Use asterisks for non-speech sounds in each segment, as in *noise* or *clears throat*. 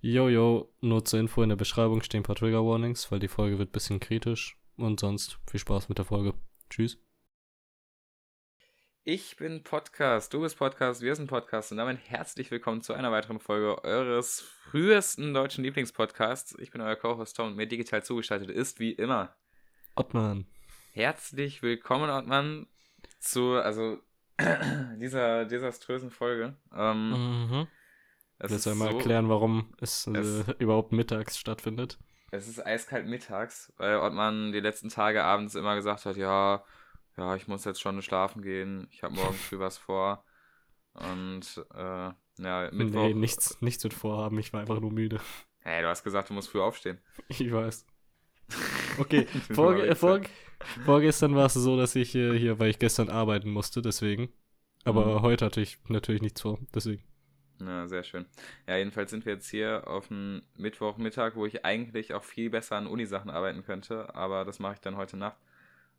Jojo, nur zur Info in der Beschreibung stehen ein paar Trigger Warnings, weil die Folge wird ein bisschen kritisch. Und sonst viel Spaß mit der Folge. Tschüss. Ich bin Podcast, du bist Podcast, wir sind Podcast und damit herzlich willkommen zu einer weiteren Folge eures frühesten deutschen Lieblingspodcasts. Ich bin euer Co-Host Tom und mir digital zugeschaltet ist wie immer Ottmann. Herzlich willkommen, Ottmann, zu also *clears throat* dieser desaströsen Folge. Ähm, Mhm. Es Willst du ist einmal so- erklären, warum es, es- äh, überhaupt mittags stattfindet? Es ist eiskalt mittags, weil Ottmann die letzten Tage abends immer gesagt hat, ja, ja, ich muss jetzt schon schlafen gehen, ich habe morgen früh was vor. Und äh, ja, Mittwoch. Nee, nichts, nichts mit Vorhaben, ich war einfach nur müde. Hey, du hast gesagt, du musst früh aufstehen. Ich weiß. *laughs* Okay, Du vor, äh, vor, Wichser. vorgestern war es so, dass ich äh, hier, weil ich gestern arbeiten musste, deswegen. Aber Mhm. heute hatte ich natürlich nichts vor, deswegen. Ja, sehr schön. Ja, jedenfalls sind wir jetzt hier auf dem Mittwochmittag, wo ich eigentlich auch viel besser an Unisachen arbeiten könnte, aber das mache ich dann heute Nacht.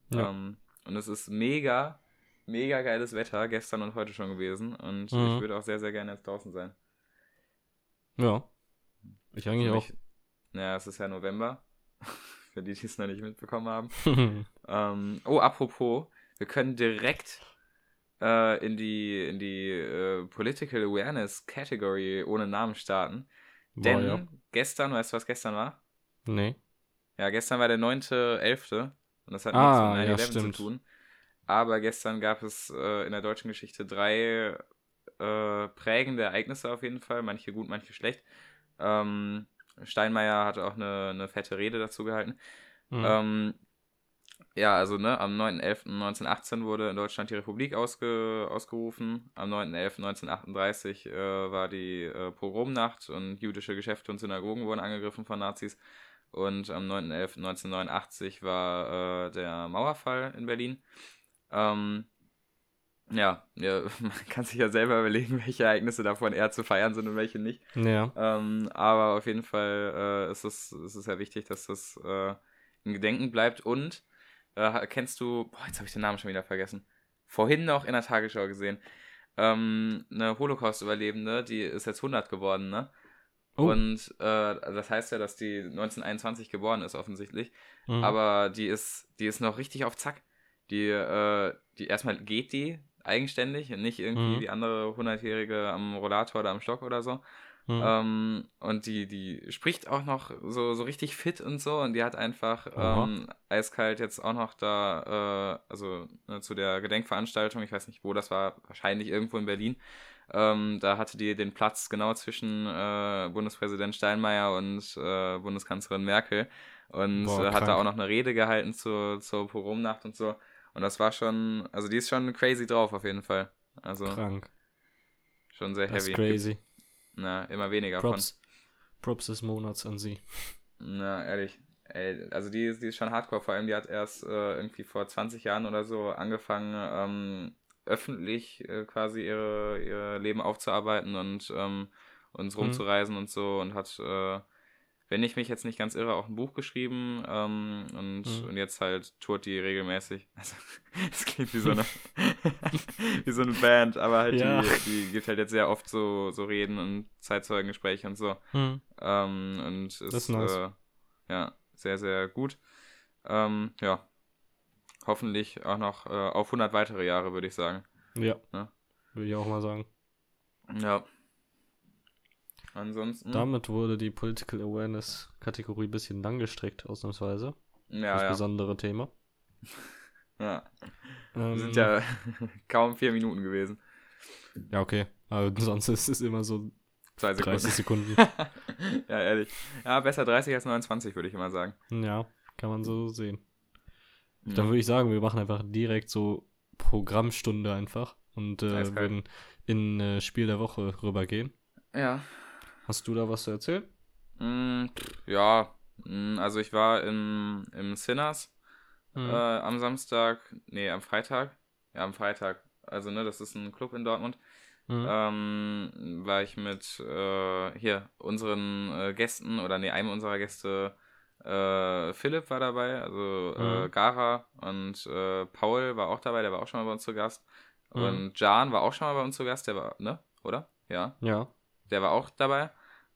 Ja. Ähm, und es ist mega, mega geiles Wetter, gestern und heute schon gewesen. Und Mhm. ich würde auch sehr, sehr gerne jetzt draußen sein. Ja. Ich eigentlich Für auch. mich- Ja, es ist ja November. *laughs* Für die, die es noch nicht mitbekommen haben. *laughs* Ähm, oh, apropos, wir können direkt äh, in die, in die äh, Political Awareness Category ohne Namen starten. Boah, Denn ja. gestern, weißt du, was gestern war? Nee. Ja, gestern war der 9.11. Und das hat Ah, ja, nichts mit 9-11 zu stimmt. tun. Aber gestern gab es äh, in der deutschen Geschichte drei äh, prägende Ereignisse auf jeden Fall. Manche gut, manche schlecht. Ähm, Steinmeier hat auch eine, eine fette Rede dazu gehalten. Mhm. Ähm, ja, also ne, am 9.11.1918 wurde in Deutschland die Republik ausge, ausgerufen. Am 9.11.1938 äh, war die äh, Pogromnacht und jüdische Geschäfte und Synagogen wurden angegriffen von Nazis. Und am 9.11.1989 war äh, der Mauerfall in Berlin. Ähm, ja, ja, *laughs* man kann sich ja selber überlegen, welche Ereignisse davon eher zu feiern sind und welche nicht. ja. Ähm, aber auf jeden Fall äh, ist, es, ist es ja wichtig, dass das äh, im Gedenken bleibt. Und äh, kennst du, boah, jetzt habe ich den Namen schon wieder vergessen. Vorhin noch in der Tagesschau gesehen. Ähm, eine Holocaust-Überlebende, die ist jetzt 100 geworden, ne? Oh. Und äh, das heißt ja, dass die 1921 geboren ist, offensichtlich. Mhm. Aber die ist, die ist noch richtig auf Zack. Die, äh, die erstmal geht die eigenständig und nicht irgendwie Mhm. die andere 100-Jährige am Rollator oder am Stock oder so. Mhm. Ähm, und die, die spricht auch noch so, so richtig fit und so. Und die hat einfach ähm, eiskalt jetzt auch noch da, äh, also ne, zu der Gedenkveranstaltung, ich weiß nicht, wo das war, wahrscheinlich irgendwo in Berlin. Ähm, da hatte die den Platz genau zwischen äh, Bundespräsident Steinmeier und äh, Bundeskanzlerin Merkel. Und Boah, äh, hat da auch noch eine Rede gehalten zur, zur Pogromnacht und so. Und das war schon, also die ist schon crazy drauf auf jeden Fall. Also Krank. schon sehr Das ist heavy. crazy. Na, immer weniger Props. Props des Monats an sie. von. Na, ehrlich. Ey, also die, ist- die ist schon hardcore, vor allem die hat erst äh, irgendwie vor 20 Jahren oder so angefangen, ähm, öffentlich äh, quasi ihre, ihr Leben aufzuarbeiten und ähm, uns Mhm. rumzureisen und so und hat, äh, wenn ich mich jetzt nicht ganz irre, auch ein Buch geschrieben ähm, und, Mhm. und jetzt halt tourt die regelmäßig. *laughs* Also, es klingt wie so eine, *laughs* wie so eine Band, aber halt Ja. die, die gibt halt jetzt sehr oft so, so Reden und Zeitzeugengespräche und so. Mhm. Ähm, und ist, ist nice. äh, ja, sehr, sehr gut. Ähm, ja. Hoffentlich auch noch äh, auf 100 weitere Jahre, würde ich sagen. Ja. Ja. Würde ich auch mal sagen. Ja. Ansonsten. Damit wurde die Political Awareness Kategorie ein bisschen langgestreckt, ausnahmsweise. ja, das ja. besondere Thema. *laughs* ja. Ähm, Wir sind ja *laughs* kaum vier Minuten gewesen. Ja, okay. Aber *laughs* sonst ist es immer so Zwei Sekunden. 30 Sekunden. ja, ehrlich. Ja, besser 30 als 29, würde ich immer sagen. ja, kann man so sehen. Ja. Dann würde ich sagen, wir machen einfach direkt so Programmstunde einfach und äh, würden in äh, Spiel der Woche rübergehen. ja. Hast du da was zu erzählen? Mm, ja. Mm, Also ich war im, im Sinners Mhm. äh, am Samstag, nee, am Freitag. Ja, am Freitag. Also, ne, das ist ein Club in Dortmund. Mhm. Ähm, war ich mit äh, hier unseren äh, Gästen oder nee, einem unserer Gäste, äh, Philipp war dabei, also äh, Mhm. Gara und äh, Paul war auch dabei, der war auch schon mal bei uns zu Gast. Mhm. Und Jan war auch schon mal bei uns zu Gast, der war, ne? Oder? Ja. Ja. Der war auch dabei.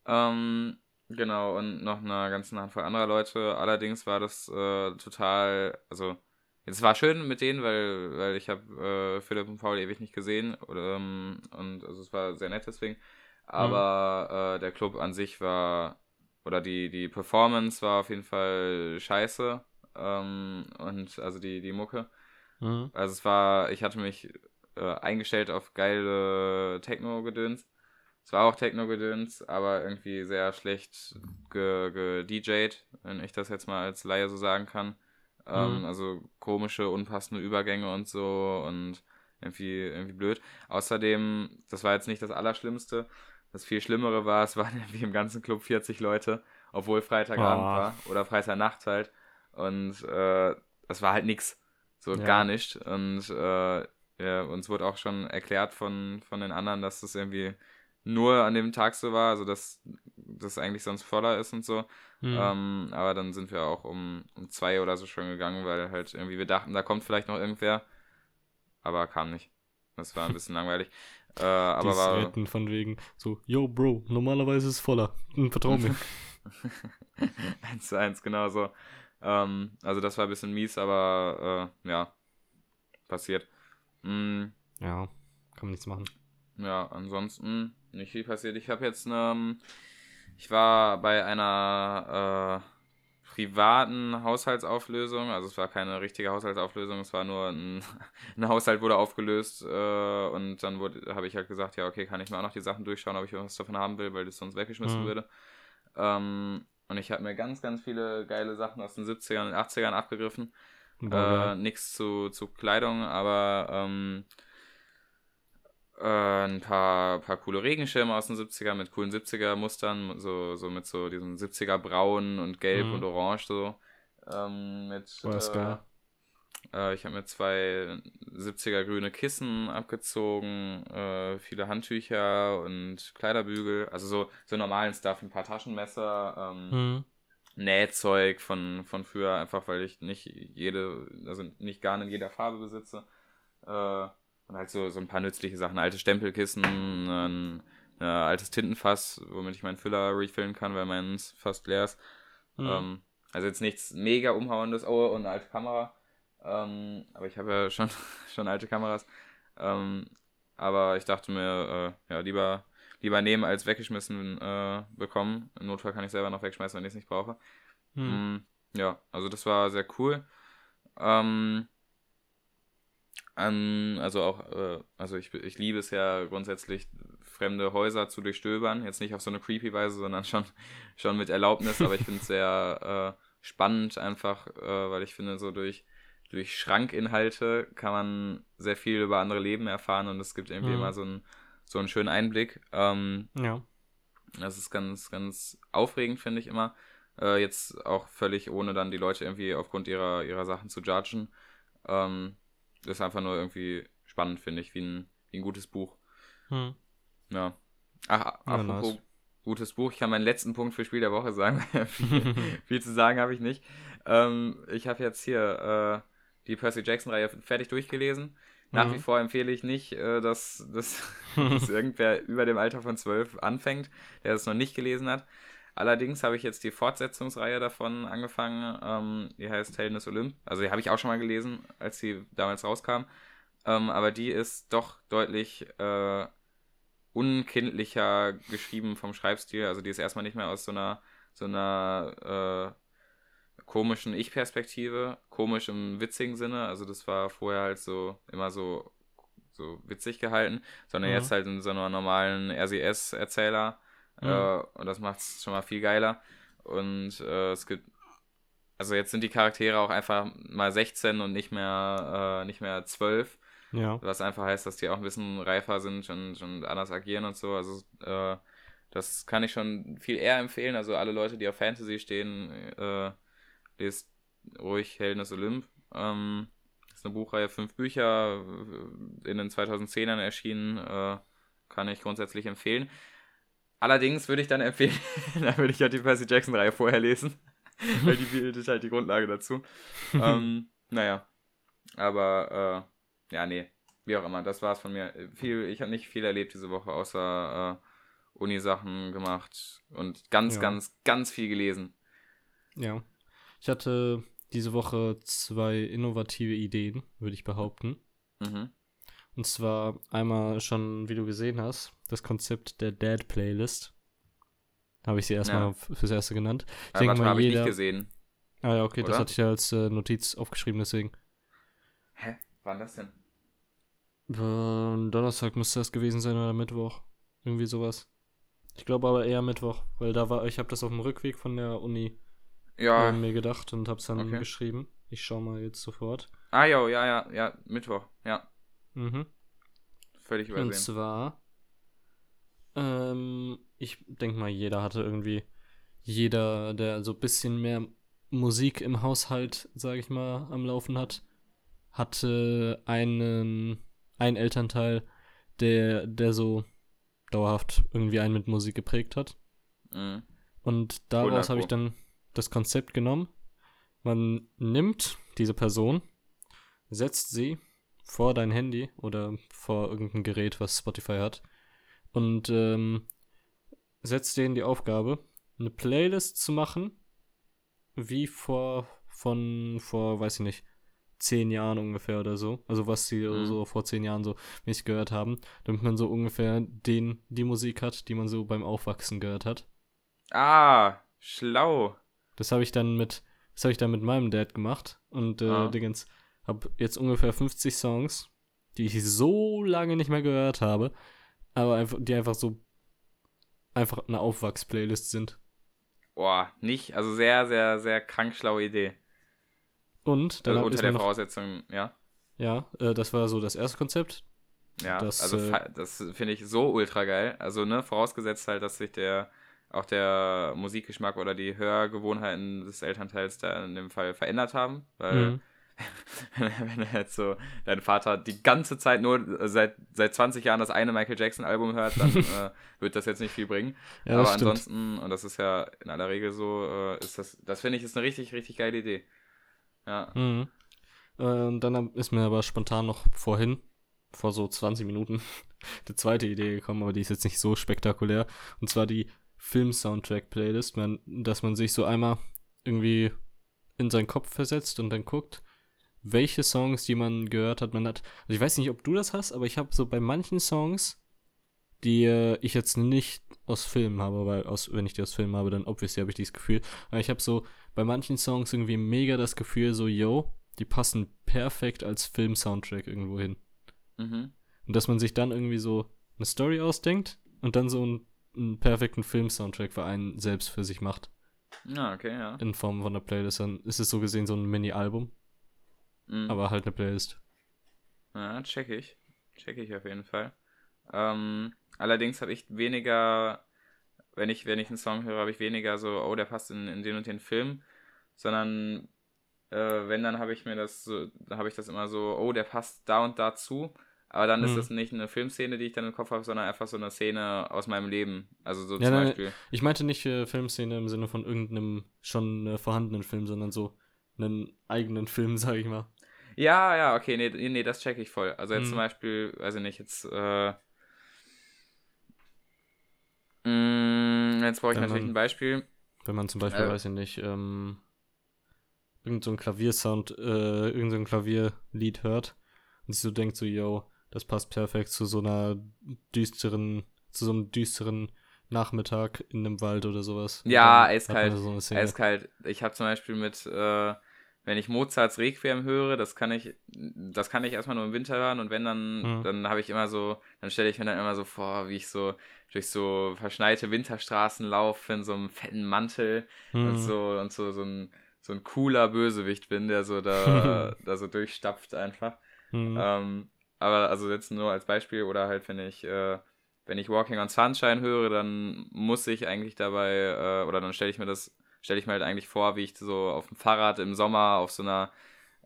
Ähm, genau, und noch eine ganze Handvoll anderer Leute. Allerdings war das äh, total, also es war schön mit denen, weil, weil ich habe äh, Philipp und Paul ewig nicht gesehen oder, ähm, und also es war sehr nett deswegen. Aber mhm. äh, der Club an sich war oder die, die Performance war auf jeden Fall scheiße. Ähm, und also die, die Mucke. Mhm. Also es war, ich hatte mich äh, eingestellt auf geile Techno-Gedöns. Es war auch Techno-Gedöns, aber irgendwie sehr schlecht gedjed, wenn ich das jetzt mal als Laie so sagen kann. Ähm, mhm. Also komische, unpassende Übergänge und so und irgendwie, irgendwie blöd. Außerdem, das war jetzt nicht das Allerschlimmste. Das viel Schlimmere war, es waren *laughs* irgendwie im ganzen Club 40 Leute, obwohl Freitagabend oh. war oder Freitagnacht halt. Und äh, das war halt nix. So ja. gar nicht. Und äh, ja, uns wurde auch schon erklärt von, von den anderen, dass das irgendwie nur an dem Tag so war, also dass das eigentlich sonst voller ist und so. Mhm. Ähm, aber dann sind wir auch um, um zwei oder so schon gegangen, weil halt irgendwie wir dachten, da kommt vielleicht noch irgendwer. Aber kam nicht. Das war ein bisschen *laughs* langweilig. Äh, aber war. Retten von wegen so, yo, Bro, normalerweise ist es voller. Hm, vertrau mir. *laughs* eins zu eins, genau so. Ähm, also das war ein bisschen mies, aber äh, ja, passiert. Mm. Ja, kann man nichts machen. Ja, ansonsten nicht viel passiert. Ich habe jetzt, ähm, ich war bei einer äh, privaten Haushaltsauflösung, also es war keine richtige Haushaltsauflösung, es war nur ein, *laughs* ein Haushalt wurde aufgelöst äh, und dann habe ich halt gesagt, ja okay, kann ich mir auch noch die Sachen durchschauen, ob ich was davon haben will, weil das sonst weggeschmissen mhm. würde. Ähm, und ich habe mir ganz, ganz viele geile Sachen aus den 70ern und 80ern abgegriffen. Äh, Nichts zu, zu Kleidung, aber ähm, äh, ein paar, paar coole Regenschirme aus den 70er mit coolen 70er Mustern, so, so mit so diesen 70er Braun und Gelb mhm. und Orange so. Ähm, mit, äh, äh, ich habe mir zwei 70er grüne Kissen abgezogen, äh, viele Handtücher und Kleiderbügel, also so, so normalen Stuff, ein paar Taschenmesser, ähm, mhm. Nähzeug von, von früher, einfach weil ich nicht jede, also nicht gar in jeder Farbe besitze. Äh, und halt so, so ein paar nützliche Sachen, alte Stempelkissen, ein, ein altes Tintenfass, womit ich meinen Füller refillen kann, weil meins fast leer ist. Mhm. Ähm, also jetzt nichts mega umhauendes. Oh, und eine alte Kamera. Ähm, aber ich habe ja schon, *laughs* schon alte Kameras. Ähm, aber ich dachte mir, äh, ja, lieber, lieber nehmen als weggeschmissen äh, bekommen. Im Notfall kann ich selber noch wegschmeißen, wenn ich es nicht brauche. Hm. ja, also das war sehr cool. Ähm, an, also auch, äh, also ich, ich liebe es ja grundsätzlich, fremde Häuser zu durchstöbern. Jetzt nicht auf so eine creepy Weise, sondern schon, *laughs* schon mit Erlaubnis, aber ich finde es sehr äh, spannend einfach, äh, weil ich finde, so durch, durch Schrankinhalte kann man sehr viel über andere Leben erfahren und es gibt irgendwie mhm. immer so einen, so einen schönen Einblick. Ähm, ja. Das ist ganz, ganz aufregend, finde ich immer. Äh, jetzt auch völlig ohne dann die Leute irgendwie aufgrund ihrer, ihrer Sachen zu judgen. Ähm, das ist einfach nur irgendwie spannend, finde ich, wie ein, wie ein gutes Buch. Hm. Ja. Ach, ja, apropos nice. gutes Buch, ich kann meinen letzten Punkt für Spiel der Woche sagen. *laughs* viel, *laughs* viel, zu sagen habe ich nicht. Ähm, ich habe jetzt hier äh, die Percy Jackson-Reihe fertig durchgelesen. Nach mhm. wie vor empfehle ich nicht, äh, dass, dass, *laughs* dass irgendwer über dem Alter von zwölf anfängt, der das noch nicht gelesen hat. Allerdings habe ich jetzt die Fortsetzungsreihe davon angefangen, ähm, die heißt Helden des Olymp. Also die habe ich auch schon mal gelesen, als sie damals rauskam. Ähm, aber die ist doch deutlich äh, unkindlicher geschrieben vom Schreibstil. Also die ist erstmal nicht mehr aus so einer, so einer äh, komischen Ich-Perspektive, komisch im witzigen Sinne. Also das war vorher halt so immer so, so witzig gehalten, sondern mhm. jetzt halt in so einer normalen RCS-Erzähler Mhm. Äh, und das macht es schon mal viel geiler. Und äh, es gibt, also jetzt sind die Charaktere auch einfach mal 16 und nicht mehr, äh, nicht mehr 12. Ja. Was einfach heißt, dass die auch ein bisschen reifer sind und, und anders agieren und so. Also äh, das kann ich schon viel eher empfehlen. Also alle Leute, die auf Fantasy stehen, äh, lest ruhig Helden des Olymp. Ähm, das ist eine Buchreihe, fünf Bücher, äh, in den 2010ern erschienen. Äh, kann ich grundsätzlich empfehlen. Allerdings würde ich dann empfehlen, *laughs* da würde ich ja die Percy Jackson-Reihe vorher lesen, *laughs* weil die bildet halt die Grundlage dazu. *laughs* ähm, naja, aber äh, ja, nee, wie auch immer, das war's von mir. Viel, ich habe nicht viel erlebt diese Woche, außer Uni-Sachen gemacht und ganz, Ja. ganz, ganz viel gelesen. Ja. Ich hatte diese Woche zwei innovative Ideen, würde ich behaupten. Mhm. Und zwar einmal schon, wie du gesehen hast, das Konzept der Dad-Playlist. Habe ich sie erstmal Ja. fürs Erste genannt. Ich denke mal, habe ich nicht gesehen. Ah ja, okay, das Oder? hatte ich ja als äh, Notiz aufgeschrieben, deswegen. Hä? Wann das denn? Ähm, Donnerstag müsste das gewesen sein oder Mittwoch. Irgendwie sowas. Ich glaube aber eher Mittwoch, weil da war, ich habe das auf dem Rückweg von der Uni Ja. äh, mir gedacht und habe es dann Okay. geschrieben. Ich schau mal jetzt sofort. Ah, jo, ja, ja, ja, Mittwoch. Ja, Mhm. völlig Und übersehen. zwar, ähm, ich denke mal, jeder hatte irgendwie, jeder, der so ein bisschen mehr Musik im Haushalt, sage ich mal, am Laufen hat, hatte einen, einen Elternteil, der, der so dauerhaft irgendwie einen mit Musik geprägt hat. Mhm. Und daraus habe ich dann das Konzept genommen. Man nimmt diese Person, setzt sie vor dein Handy oder vor irgendein Gerät, was Spotify hat, und ähm, setzt denen die Aufgabe, eine Playlist zu machen, wie vor, von, vor, weiß ich nicht, zehn Jahren ungefähr oder so. Also was sie Mhm. so vor zehn Jahren so mäßig gehört haben, damit man so ungefähr den, die Musik hat, die man so beim Aufwachsen gehört hat. Ah, schlau. Das habe ich dann mit, das habe ich dann mit meinem Dad gemacht und äh, Ah. Dingens, habe jetzt ungefähr 50 Songs, die ich so lange nicht mehr gehört habe, aber einfach, die einfach so einfach eine Aufwachs-Playlist sind. Boah, nicht, also sehr, sehr, sehr krank schlaue Idee. Und dann Also hab, unter der noch, Voraussetzung, ja. ja, äh, das war so das erste Konzept. Ja, Das, also äh, das finde ich so ultra geil. Also, ne, vorausgesetzt halt, dass sich der auch der Musikgeschmack oder die Hörgewohnheiten des Elternteils da in dem Fall verändert haben. Weil Mhm. Wenn er jetzt so, dein Vater die ganze Zeit nur äh, seit, seit 20 Jahren das eine Michael Jackson-Album hört, dann *laughs* äh, wird das jetzt nicht viel bringen. Ja, Aber stimmt. ansonsten, und das ist ja in aller Regel so, äh, ist das, das finde ich, ist eine richtig, richtig geile Idee. Ja. Mhm. Äh, Und dann ist mir aber spontan noch vorhin, vor so 20 Minuten, *laughs* die zweite Idee gekommen, aber die ist jetzt nicht so spektakulär. Und zwar die Film-Soundtrack-Playlist, dass man sich so einmal irgendwie in seinen Kopf versetzt und dann guckt, welche Songs, die man gehört hat, man hat. Also ich weiß nicht, ob du das hast, aber ich habe so bei manchen Songs, die äh, ich jetzt nicht aus Filmen habe, weil aus, wenn ich die aus Filmen habe, dann obviously habe ich dieses Gefühl. Aber ich habe so bei manchen Songs irgendwie mega das Gefühl, so, yo, die passen perfekt als Film-Soundtrack irgendwo hin. Mhm. Und dass man sich dann irgendwie so eine Story ausdenkt und dann so einen, einen perfekten Film-Soundtrack für einen selbst für sich macht. Ja, okay, ja. In Form von einer Playlist. Dann ist es so gesehen so ein Mini-Album, Mhm. aber halt eine Playlist. Ja, check ich. Check ich auf jeden Fall. Ähm, allerdings habe ich weniger, wenn ich, wenn ich einen Song höre, habe ich weniger so, oh, der passt in, in den und den Film, sondern äh, wenn, dann habe ich mir das so, da habe ich das immer so, oh, der passt da und dazu. Aber dann ist Mhm. das nicht eine Filmszene, die ich dann im Kopf habe, sondern einfach so eine Szene aus meinem Leben. Also so Ja, zum nein, Beispiel. Ich meinte nicht äh, Filmszene im Sinne von irgendeinem schon äh, vorhandenen Film, sondern so einen eigenen Film, *laughs* sag ich mal. Ja, ja, okay, nee, nee, das check ich voll. Also jetzt Mhm. zum Beispiel, weiß ich nicht, jetzt, äh, mh, jetzt brauche ich Wenn natürlich man- ein Beispiel. Wenn man zum Beispiel, Äh. weiß ich nicht, ähm, irgend so ein Klaviersound, äh, irgend so ein Klavierlied hört und sich so denkt, so, yo, das passt perfekt zu so einer düsteren, zu so einem düsteren Nachmittag in einem Wald oder sowas. Ja, eiskalt, So. Eiskalt. Ich habe zum Beispiel mit, äh, wenn ich Mozarts Requiem höre, das kann ich, das kann ich erstmal nur im Winter hören und wenn dann, Mhm. dann habe ich immer so, dann stelle ich mir dann immer so vor, wie ich so durch so verschneite Winterstraßen laufe in so einem fetten Mantel und Mhm. so und so so ein so ein cooler Bösewicht bin, der so da, *laughs* da so durchstapft einfach. Mhm. Ähm, aber also jetzt nur als Beispiel oder halt wenn ich äh, wenn ich Walking on Sunshine höre, dann muss ich eigentlich dabei äh, oder dann stelle ich mir das stelle ich mir halt eigentlich vor, wie ich so auf dem Fahrrad im Sommer auf so einer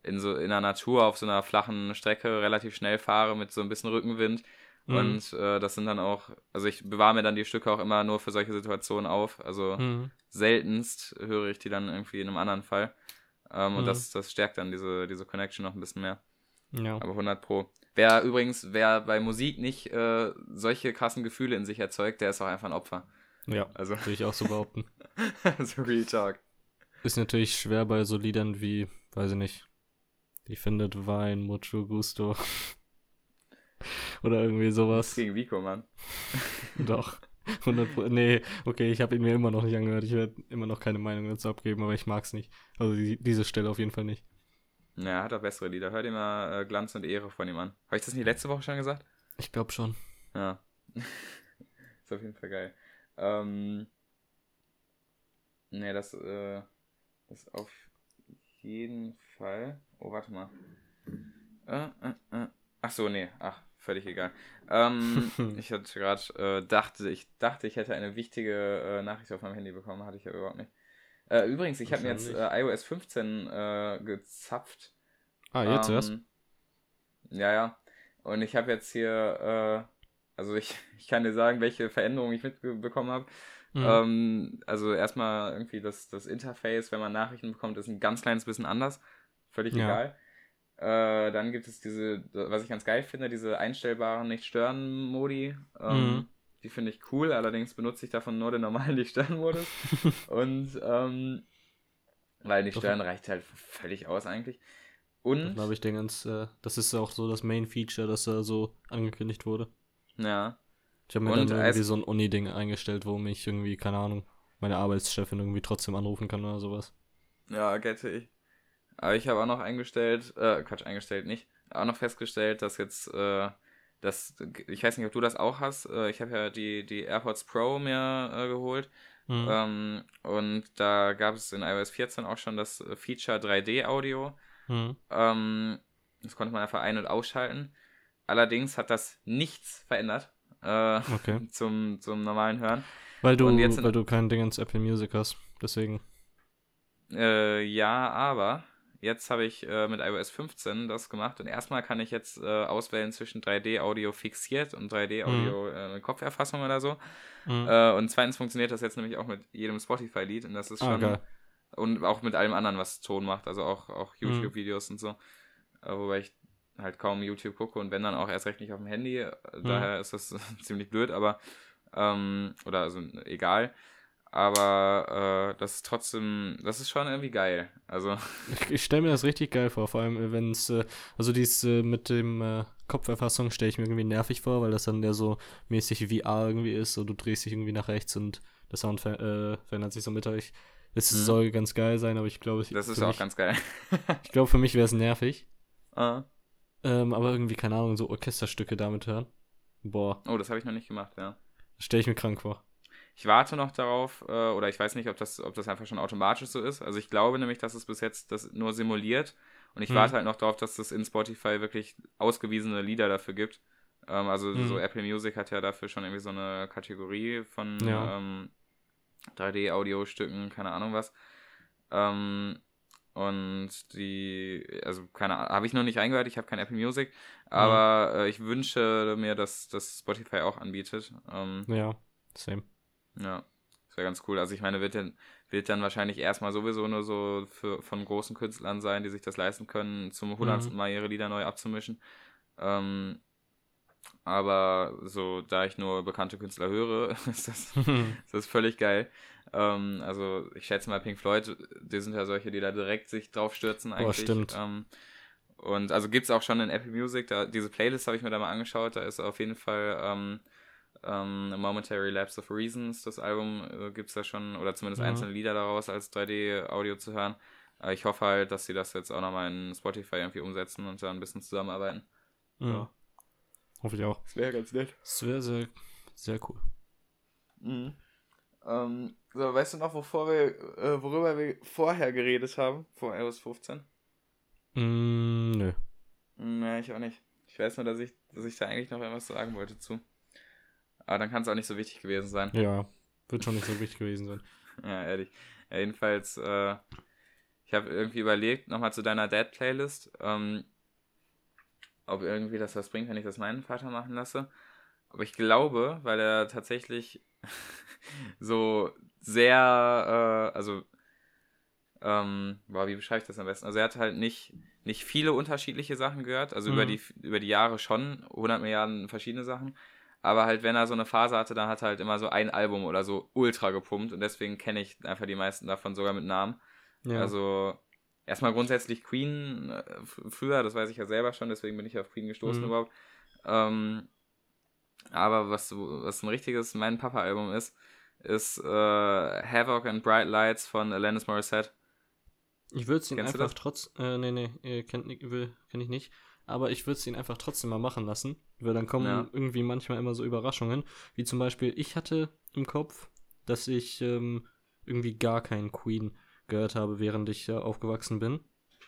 in so in der Natur auf so einer flachen Strecke relativ schnell fahre mit so ein bisschen Rückenwind Mhm. und äh, das sind dann auch also ich bewahre mir dann die Stücke auch immer nur für solche Situationen auf, also Mhm. seltenst höre ich die dann irgendwie in einem anderen Fall. Ähm, Und Mhm. das, das stärkt dann diese, diese Connection noch ein bisschen mehr. Ja. Aber 100 Pro. Wer übrigens, wer bei Musik nicht äh, solche krassen Gefühle in sich erzeugt, der ist auch einfach ein Opfer. Ja, Also, würde ich auch so behaupten. *laughs* so Real Talk. Ist natürlich schwer bei so Liedern wie, weiß ich nicht, die findet Wein, Mucho Gusto. *laughs* Oder irgendwie sowas. Gegen Vico, Mann. *laughs* Doch. 100 Pro nee, okay, ich habe ihn mir immer noch nicht angehört. Ich werde immer noch keine Meinung dazu abgeben, aber ich mag's nicht. Also die, diese Stelle auf jeden Fall nicht. Ja, hat auch bessere Lieder. Hör dir mal äh, Glanz und Ehre von ihm an. Habe ich das nicht letzte Woche schon gesagt? Ich glaube schon. Ja. ist auf jeden Fall geil. Ähm. Ne, das, äh, das auf jeden Fall. Oh, warte mal. Äh, äh, äh. Ach so, nee. Ach, völlig egal. Ähm, *laughs* ich hatte gerade, äh, dachte, ich dachte, ich hätte eine wichtige äh, Nachricht auf meinem Handy bekommen, hatte ich ja überhaupt nicht. Äh, übrigens, ich habe mir jetzt äh, iOS 15 äh, gezapft. Ah, jetzt Ähm, erst? Ja, ja. Und ich habe jetzt hier, äh, also ich, *laughs* ich kann dir sagen, welche Veränderungen ich mitbekommen habe. Mhm. Ähm, also erstmal irgendwie das, das Interface, wenn man Nachrichten bekommt, ist ein ganz kleines bisschen anders. Völlig Ja. egal. Äh, dann gibt es diese, was ich ganz geil finde, diese einstellbaren Nicht-Stören-Modi. Ähm, Mhm. Die finde ich cool, allerdings benutze ich davon nur den normalen *laughs* Nicht-Stören-Modus. *laughs* Und ähm, weil Nicht-Stören reicht halt völlig aus eigentlich. Und habe ich den ganz, äh, das ist auch so das Main-Feature, das da so angekündigt wurde. Ja, Ich habe mir Und dann irgendwie so ein Uni-Ding eingestellt, wo mich irgendwie, keine Ahnung, meine Arbeitschefin irgendwie trotzdem anrufen kann oder sowas. Ja, gette ich. Aber ich habe auch noch eingestellt, äh, Quatsch, eingestellt nicht, auch noch festgestellt, dass jetzt, äh, dass, ich weiß nicht, ob du das auch hast, äh, ich habe ja die, die AirPods Pro mir äh, geholt Mhm. ähm, und da gab es in iOS 14 auch schon das äh, Feature 3D-Audio. Mhm. Ähm, das konnte man einfach ein- und ausschalten. Allerdings hat das nichts verändert äh, Okay. *laughs* zum, zum normalen Hören. Weil du, in- weil du kein Ding ins Apple Music hast. Deswegen. Äh, ja, aber jetzt habe ich äh, mit iOS 15 das gemacht und erstmal kann ich jetzt äh, auswählen zwischen 3D-Audio fixiert und 3D-Audio äh, mit Kopferfassung oder so. Mhm. Äh, und zweitens funktioniert das jetzt nämlich auch mit jedem Spotify-Lied und das ist ah, schon. geil. und auch mit allem anderen, was Ton macht, also auch, auch Mhm. YouTube-Videos und so. Äh, wobei ich halt kaum YouTube gucke und wenn dann auch erst recht nicht auf dem Handy. Äh, Mhm. Daher ist das *laughs* ziemlich blöd, aber ähm, oder also egal. Aber äh, das ist trotzdem, das ist schon irgendwie geil. Also, Ich, ich stelle mir das richtig geil vor, vor allem wenn es, äh, also dies äh, mit dem äh, Kopferfassung stelle ich mir irgendwie nervig vor, weil das dann ja so mäßig VR irgendwie ist, so du drehst dich irgendwie nach rechts und der Sound ver äh, verändert sich so mit euch. Es Mhm. soll ganz geil sein, aber ich glaube, ich, das ist auch mich, ganz geil. *laughs* ich glaube, für mich wäre es nervig. Ah. Ähm, aber irgendwie, keine Ahnung, so Orchesterstücke damit hören. Boah, Oh, das habe ich noch nicht gemacht, ja. stelle ich mir krank vor. Ich warte noch darauf, äh, oder ich weiß nicht, ob das, ob das einfach schon automatisch so ist. Also ich glaube nämlich, dass es bis jetzt das nur simuliert. Und ich Hm. warte halt noch darauf, dass es in Spotify wirklich ausgewiesene Lieder dafür gibt. Ähm, also Hm. so Apple Music hat ja dafür schon irgendwie so eine Kategorie von Ja. ähm, 3D-Audio-Stücken, keine Ahnung was. Ähm, und die, also keine Ahnung, habe ich noch nicht reingehört, ich habe kein Apple Music, aber äh, ich wünsche mir, dass das Spotify auch anbietet. Ähm, Ja, same. ja, das wäre ganz cool. Also ich meine, wird dann, wird dann wahrscheinlich erstmal sowieso nur so für, von großen Künstlern sein, die sich das leisten können, zum hundertsten Mal ihre Lieder neu abzumischen. Ähm, aber so, da ich nur bekannte Künstler höre, *laughs* ist das, *laughs* ist das völlig geil. Ähm, also ich schätze mal Pink Floyd, die sind ja solche, die da direkt sich drauf stürzen eigentlich. stimmt. Ähm, und also gibt es auch schon in Apple Music, da, diese Playlist habe ich mir da mal angeschaut, da ist auf jeden Fall ähm, ähm, A Momentary Lapse of Reasons, das Album äh, gibt es da schon, oder zumindest Mhm. einzelne Lieder daraus als 3D-Audio zu hören. Äh, ich hoffe halt, dass sie das jetzt auch nochmal in Spotify irgendwie umsetzen und da ein bisschen zusammenarbeiten. ja. Hoffe ich auch. Das wäre ganz nett. Das wäre sehr, sehr cool. Mhm. Ähm, so, weißt du noch, wovor wir, äh, worüber wir vorher geredet haben, vor iOS 15? Mm, nö. Nee, ich auch nicht. Ich weiß nur, dass ich, dass ich da eigentlich noch etwas sagen wollte zu. Aber dann kann es auch nicht so wichtig gewesen sein. Ja, wird schon nicht so wichtig gewesen sein. *laughs* Ja, ehrlich. Ja, jedenfalls, äh, ich habe irgendwie überlegt, nochmal zu deiner Dad-Playlist, ähm, ob irgendwie das was bringt, wenn ich das meinen Vater machen lasse. Aber ich glaube, weil er tatsächlich *laughs* so sehr, äh, also ähm, boah, wie beschreibe ich das am besten? Also er hat halt nicht, nicht viele unterschiedliche Sachen gehört, also mhm. über, die, über die Jahre schon 100 Milliarden verschiedene Sachen, aber halt wenn er so eine Phase hatte, dann hat er halt immer so ein Album oder so ultra gepumpt und deswegen kenne ich einfach die meisten davon sogar mit Namen. Ja. Also erstmal grundsätzlich Queen äh, früher, das weiß ich ja selber schon, deswegen bin ich auf Queen gestoßen mhm. überhaupt. Ähm, aber was, was ein richtiges Mein Papa-Album ist, ist äh, Havoc and Bright Lights von Alanis Morissette. Ich würde es ihn einfach trotz, äh, nee, nee, äh, kenn, kenn ich nicht, aber ich würde es ihn einfach trotzdem mal machen lassen, weil dann kommen ja. irgendwie manchmal immer so Überraschungen, wie zum Beispiel, ich hatte im Kopf, dass ich ähm, irgendwie gar keinen Queen gehört habe, während ich äh, aufgewachsen bin.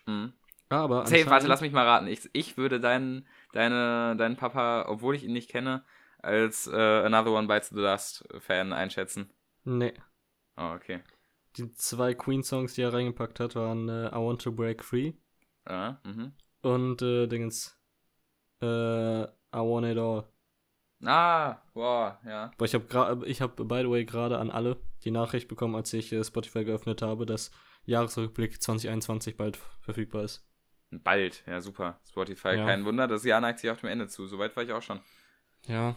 Mhm. Aber hey, warte, lass mich mal raten. Ich, ich würde deinen, deine, deinen Papa, obwohl ich ihn nicht kenne, als äh, Another One Bites the Dust Fan einschätzen. Nee. Oh, okay. Die zwei Queen-Songs, die er reingepackt hat, waren äh, I Want to Break Free. Ah, mhm. Und äh, Dingens. Äh, I Want It All. Ah, wow, ja. Boah, ich habe ich habe by the way gerade an alle die Nachricht bekommen, als ich äh, Spotify geöffnet habe, dass Jahresrückblick 2021 bald verfügbar ist. Bald, ja super. Spotify, ja. kein Wunder, das Jahr neigt sich auf dem Ende zu. Soweit war ich auch schon. Ja,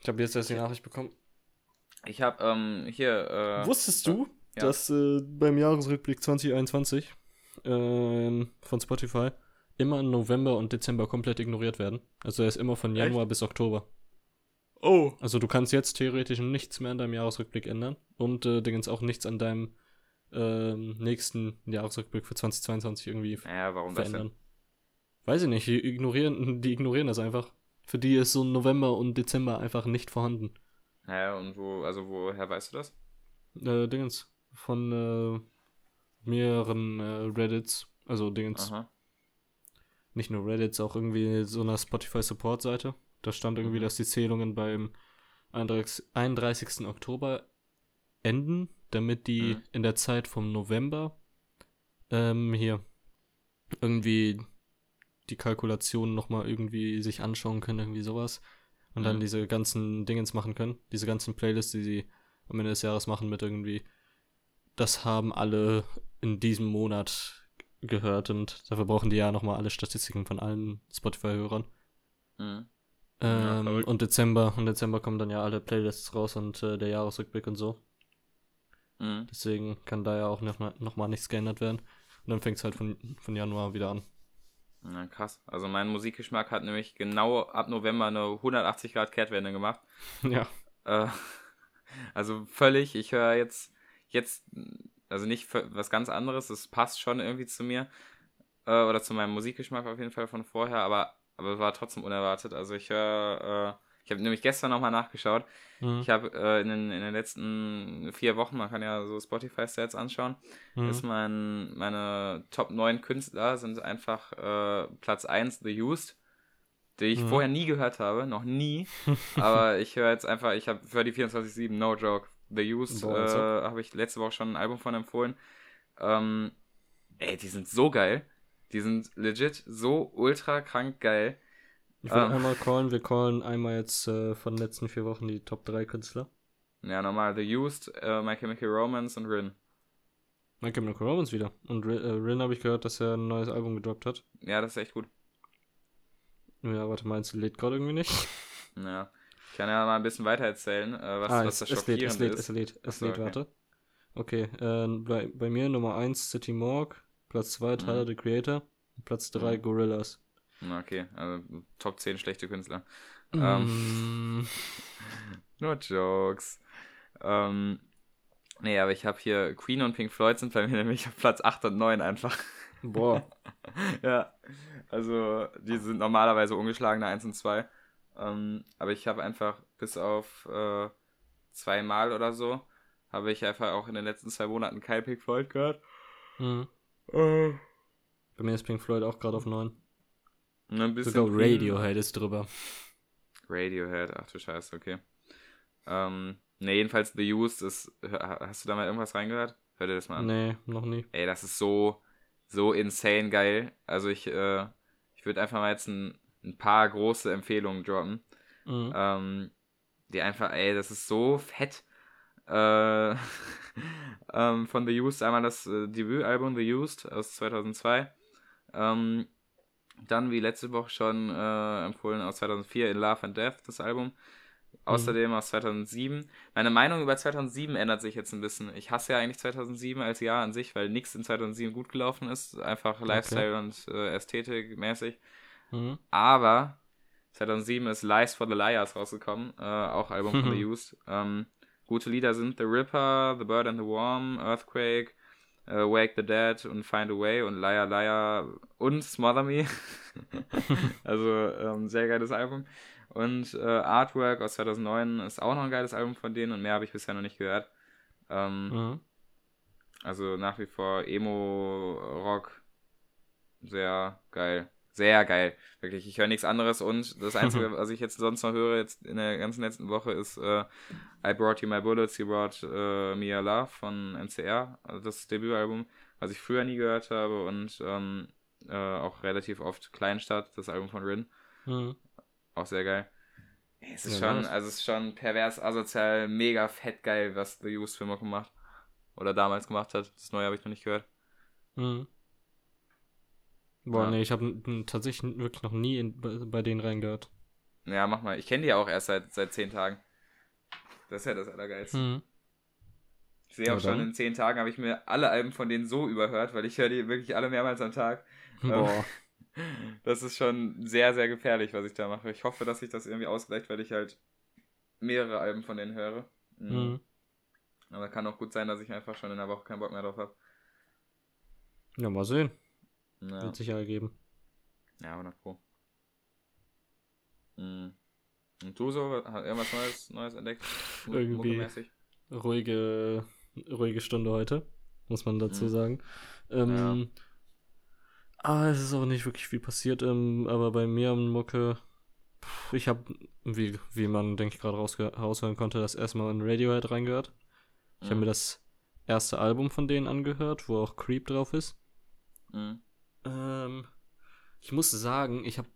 ich habe jetzt erst die Nachricht bekommen. Ich habe ähm, hier. Äh, Wusstest du, ja. dass äh, beim Jahresrückblick 2021 äh, von Spotify immer November und Dezember komplett ignoriert werden? Also er ist immer von Januar Echt? bis Oktober. Oh. Also du kannst jetzt theoretisch nichts mehr an deinem Jahresrückblick ändern und äh, Dingens auch nichts an deinem ähm, nächsten Jahresrückblick für 2022 irgendwie ja, warum verändern. Das denn? Weiß ich nicht, die ignorieren, die ignorieren das einfach. Für die ist so November und Dezember einfach nicht vorhanden. Ja, und wo, also woher weißt du das? Äh, Dingens. Von äh, mehreren äh, Reddits. Also Dingens. Aha. Nicht nur Reddits, auch irgendwie so einer Spotify Support Seite. Da stand irgendwie, mhm. dass die Zählungen beim 31. Oktober enden, damit die mhm. in der Zeit vom November ähm, hier irgendwie die Kalkulationen nochmal irgendwie sich anschauen können, irgendwie sowas. Und mhm. dann diese ganzen Dingens machen können, diese ganzen Playlists, die sie am Ende des Jahres machen mit irgendwie, das haben alle in diesem Monat gehört und dafür brauchen die ja nochmal alle Statistiken von allen Spotify-Hörern. Mhm. Ähm, ja, und Dezember, und Dezember kommen dann ja alle Playlists raus und äh, der Jahresrückblick und so. Mhm. Deswegen kann da ja auch noch, noch mal nichts geändert werden. Und dann fängt es halt von, von Januar wieder an. Na krass. Also mein Musikgeschmack hat nämlich genau ab November eine 180 Grad Kehrtwende gemacht. *laughs* Ja. Äh, *laughs* also völlig. Ich höre jetzt, jetzt, also nicht was ganz anderes. Das passt schon irgendwie zu mir. Äh, oder zu meinem Musikgeschmack auf jeden Fall von vorher. Aber, aber war trotzdem unerwartet. Also ich höre, äh, ich habe nämlich gestern nochmal nachgeschaut. Mhm. Ich habe äh, in, den, in den letzten vier Wochen, man kann ja so Spotify-Stats anschauen, mhm. ist mein, meine Top 9 Künstler sind einfach äh, Platz 1 The Used, die ich mhm. vorher nie gehört habe, noch nie. *laughs* aber ich höre jetzt einfach, ich habe für die 24-7, no joke, The Used äh, habe ich letzte Woche schon ein Album von empfohlen. Ähm, ey, die sind so geil. Die sind legit so ultra krank geil. Ich will ähm, einmal callen, wir callen einmal jetzt äh, von den letzten vier Wochen die Top 3 Künstler. Ja, normal. The Used, uh, My Chemical Romance und Rin. My Chemical Romance wieder. Und Rin, äh, Rin habe ich gehört, dass er ein neues Album gedroppt hat. Ja, das ist echt gut. Ja, warte, meinst du, lädt gerade irgendwie nicht? *laughs* Ja. Ich kann ja mal ein bisschen weiter erzählen, äh, was, ah, was das es lädt, es lädt, es lädt, es lädt, so, warte. Okay, äh, bei, bei mir Nummer 1 City Morgue, Platz 2 Tyler, mhm. the Creator, Platz 3 mhm. Gorillas. Okay, also Top 10 schlechte Künstler. Mm. Ähm, *laughs* nur Jokes. Ähm, nee, aber ich habe hier Queen und Pink Floyd sind bei mir *laughs* nämlich auf Platz 8 und 9 einfach. Boah. *laughs* ja, also die sind normalerweise ungeschlagene 1 und 2. Ähm, aber ich habe einfach bis auf äh, zweimal oder so, habe ich einfach auch in den letzten zwei Monaten kein Pink Floyd gehört. Mhm. Äh. Bei mir ist Pink Floyd auch gerade auf 9. Ein bisschen Sogar Radiohead ist drüber. Radiohead, ach du Scheiße, okay. Ähm, ne, jedenfalls The Used ist. Hast du da mal irgendwas reingehört? Hör dir das mal an. Nee, noch nie. Ey, das ist so, so insane geil. Also ich, äh, ich würde einfach mal jetzt ein, ein paar große Empfehlungen droppen. Mhm. Ähm, die einfach, ey, das ist so fett. Äh, *laughs* ähm, von The Used einmal das äh, Debütalbum The Used aus 2002. Ähm, dann, wie letzte Woche schon äh, empfohlen, aus 2004 In Love and Death, das Album. Außerdem mhm. aus 2007. Meine Meinung über 2007 ändert sich jetzt ein bisschen. Ich hasse ja eigentlich 2007 als Jahr an sich, weil nichts in 2007 gut gelaufen ist. Einfach Lifestyle okay. und äh, Ästhetik mäßig. Mhm. Aber 2007 ist Lies for the Liars rausgekommen. Äh, auch Album von The *laughs* Used. Ähm, gute Lieder sind The Ripper, The Bird and the Worm, Earthquake, uh, Wake the Dead und Find a Way und Liar Liar und Smother Me. *laughs* also ähm, sehr geiles Album. Und äh, Artwork aus 2009 ist auch noch ein geiles Album von denen und mehr habe ich bisher noch nicht gehört. Ähm, mhm. Also nach wie vor Emo-Rock. Sehr geil. Sehr geil. Wirklich, ich höre nichts anderes und das *laughs* Einzige, was ich jetzt sonst noch höre, jetzt in der ganzen letzten Woche, ist äh, I Brought You My Bullets, You Brought uh, Me A Love von MCR, also das Debütalbum, was ich früher nie gehört habe und ähm, äh, auch relativ oft Kleinstadt, das Album von Rin. Mhm. Auch sehr geil. Es ist ja, schon, also es ist schon pervers, asozial, mega fett geil, was The Used Film gemacht. Oder damals gemacht hat. Das neue habe ich noch nicht gehört. Mhm. Boah, ja. nee, ich habe tatsächlich wirklich noch nie in, bei, bei denen reingehört. Ja, mach mal. Ich kenne die ja auch erst seit, seit zehn Tagen. Das ist ja das Allergeilste. Mhm. Ich sehe auch ja, schon, in zehn Tagen habe ich mir alle Alben von denen so überhört, weil ich höre die wirklich alle mehrmals am Tag. *laughs* Boah. Das ist schon sehr, sehr gefährlich, was ich da mache. Ich hoffe, dass sich das irgendwie ausgleicht, weil ich halt mehrere Alben von denen höre. Mhm. mhm. Aber kann auch gut sein, dass ich einfach schon in der Woche keinen Bock mehr drauf habe. Ja, mal sehen. Ja. Wird sich ja ergeben. Ja, 100 Pro. Mhm. Und du so, hast irgendwas Neues, Neues entdeckt? Irgendwie ruhige, ruhige Stunde heute, muss man dazu mhm. sagen. Ähm, ja. Ah, es ist auch nicht wirklich viel passiert, ähm, aber bei mir am Mucke, ich habe, wie, wie man, denke ich, gerade raushören konnte, das erste Mal in Radiohead reingehört. Ich mhm. habe mir das erste Album von denen angehört, wo auch Creep drauf ist. Mhm. Ähm, ich muss sagen, ich habe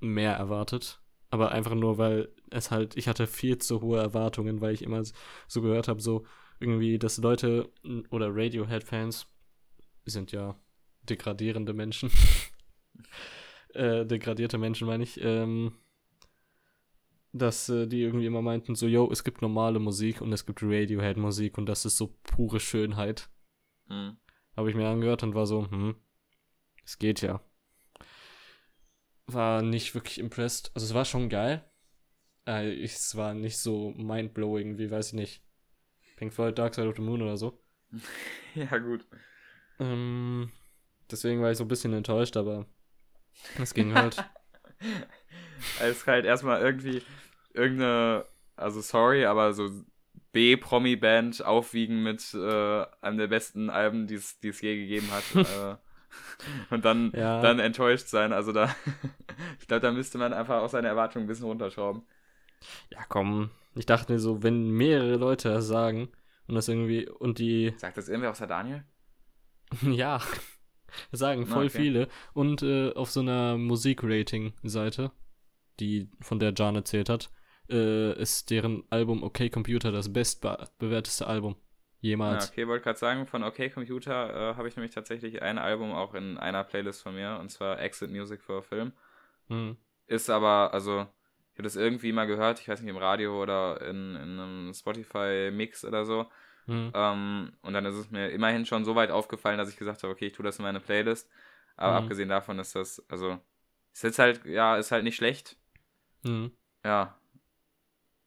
mehr erwartet. Aber einfach nur, weil es halt, ich hatte viel zu hohe Erwartungen, weil ich immer so gehört habe, so irgendwie, dass Leute oder Radiohead-Fans sind ja degradierende Menschen. *laughs* äh, degradierte Menschen meine ich, ähm, dass äh, die irgendwie immer meinten, so, yo, es gibt normale Musik und es gibt Radiohead-Musik und das ist so pure Schönheit. Mhm. Habe ich mir angehört und war so, hm, es geht ja. War nicht wirklich impressed. Also es war schon geil. Äh, es war nicht so mindblowing wie, weiß ich nicht, Pink Floyd Dark Side of the Moon oder so. *laughs* ja, gut. Ähm, Deswegen war ich so ein bisschen enttäuscht, aber es ging halt. *laughs* es ist halt erstmal irgendwie irgendeine, also sorry, aber so B-Promi-Band aufwiegen mit äh, einem der besten Alben, die es je gegeben hat. *laughs* äh, *laughs* und dann, ja. dann enttäuscht sein. Also da, *laughs* ich glaube, da müsste man einfach auch seine Erwartungen ein bisschen runterschrauben. Ja, komm. Ich dachte mir so, wenn mehrere Leute das sagen und das irgendwie und die. *laughs* Sagt das irgendwer außer Daniel? ja. Sagen voll okay. viele. Und äh, auf so einer Musikrating-Seite, die von der Jan erzählt hat, äh, ist deren Album OK Computer das bestbewerteste Album jemals. Ja, okay, wollte gerade sagen, von OK Computer äh, habe ich nämlich tatsächlich ein Album auch in einer Playlist von mir, und zwar Exit Music for a Film. Mhm. Ist aber, also, ich habe das irgendwie mal gehört, ich weiß nicht, im Radio oder in, in einem Spotify-Mix oder so. Mhm. Ähm, und dann ist es mir immerhin schon so weit aufgefallen, dass ich gesagt habe, okay, ich tue das in meine Playlist. Aber mhm. abgesehen davon ist das, also, ist jetzt halt, ja, ist halt nicht schlecht. Mhm. Ja,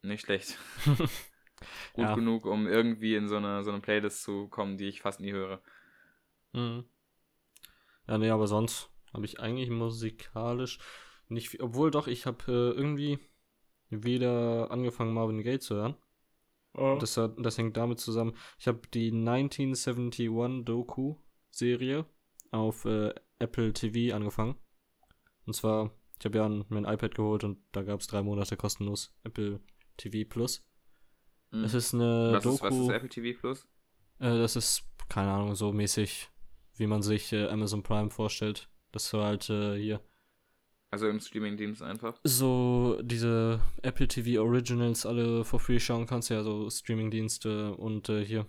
nicht schlecht. *laughs* Gut ja. genug, um irgendwie in so eine, so eine Playlist zu kommen, die ich fast nie höre. Mhm. Ja, nee, aber sonst habe ich eigentlich musikalisch nicht viel, obwohl doch, ich habe äh, irgendwie wieder angefangen, Marvin Gaye zu hören. Oh. Das, das hängt damit zusammen. Ich habe die 1971 Doku-Serie auf äh, Apple TV angefangen. Und zwar, ich habe ja ein, mir ein iPad geholt und da gab es drei Monate kostenlos Apple TV Plus. Mhm. Es ist eine was Doku. Ist, was ist Apple TV Plus? Äh, das ist, keine Ahnung, so mäßig, wie man sich äh, Amazon Prime vorstellt. Das war halt äh, hier. Also im Streaming-Dienst einfach. So diese Apple TV Originals alle for free schauen kannst, ja, so Streaming-Dienste und äh, hier.